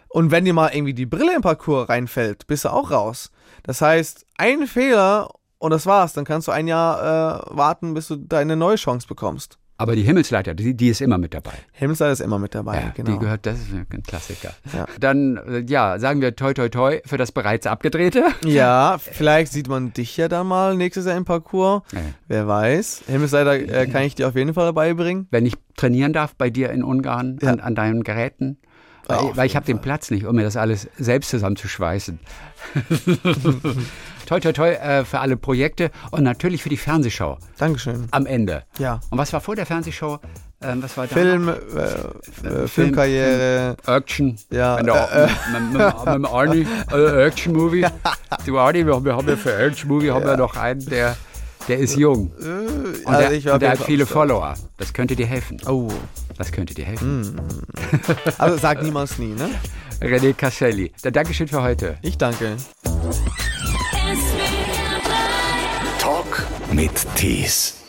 Und wenn dir mal irgendwie die Brille im Parcours reinfällt, bist du auch raus. Das heißt, ein Fehler und das war's. Dann kannst du ein Jahr äh, warten, bis du deine neue Chance bekommst. Aber die Himmelsleiter, die, die ist immer mit dabei. Himmelsleiter ist immer mit dabei, Ja, genau. Die gehört, das ist ein Klassiker. Ja. Dann, äh, ja, sagen wir toi toi toi für das bereits abgedrehte. ja, vielleicht sieht man dich ja dann mal nächstes Jahr im Parcours. Ja. Wer weiß. Himmelsleiter äh, kann ich dir auf jeden Fall beibringen. Wenn ich trainieren darf bei dir in Ungarn an, an deinen Geräten. Weil, weil ich habe den Platz nicht, um mir das alles selbst zusammenzuschweißen. *laughs* toi, toi, toi äh, für alle Projekte und natürlich für die Fernsehshow Dankeschön. am Ende. Ja. Und was war vor der Fernsehshow? Ähm, was war da? Film, äh, äh, Filmkarriere. Action. Ja, Mit, äh, mit, mit, mit dem Arnie, *laughs* äh, Action-Movie. Du Arnie, wir, wir haben ja für Action-Movie haben wir noch einen, der, der ist jung. Äh, Und also der, und der hat viele am Follower. Das könnte dir helfen. Oh. Das könnte dir helfen. Also sag niemals nie, ne? *laughs* René Casselli. Dankeschön für heute. Ich danke. Mit Tees.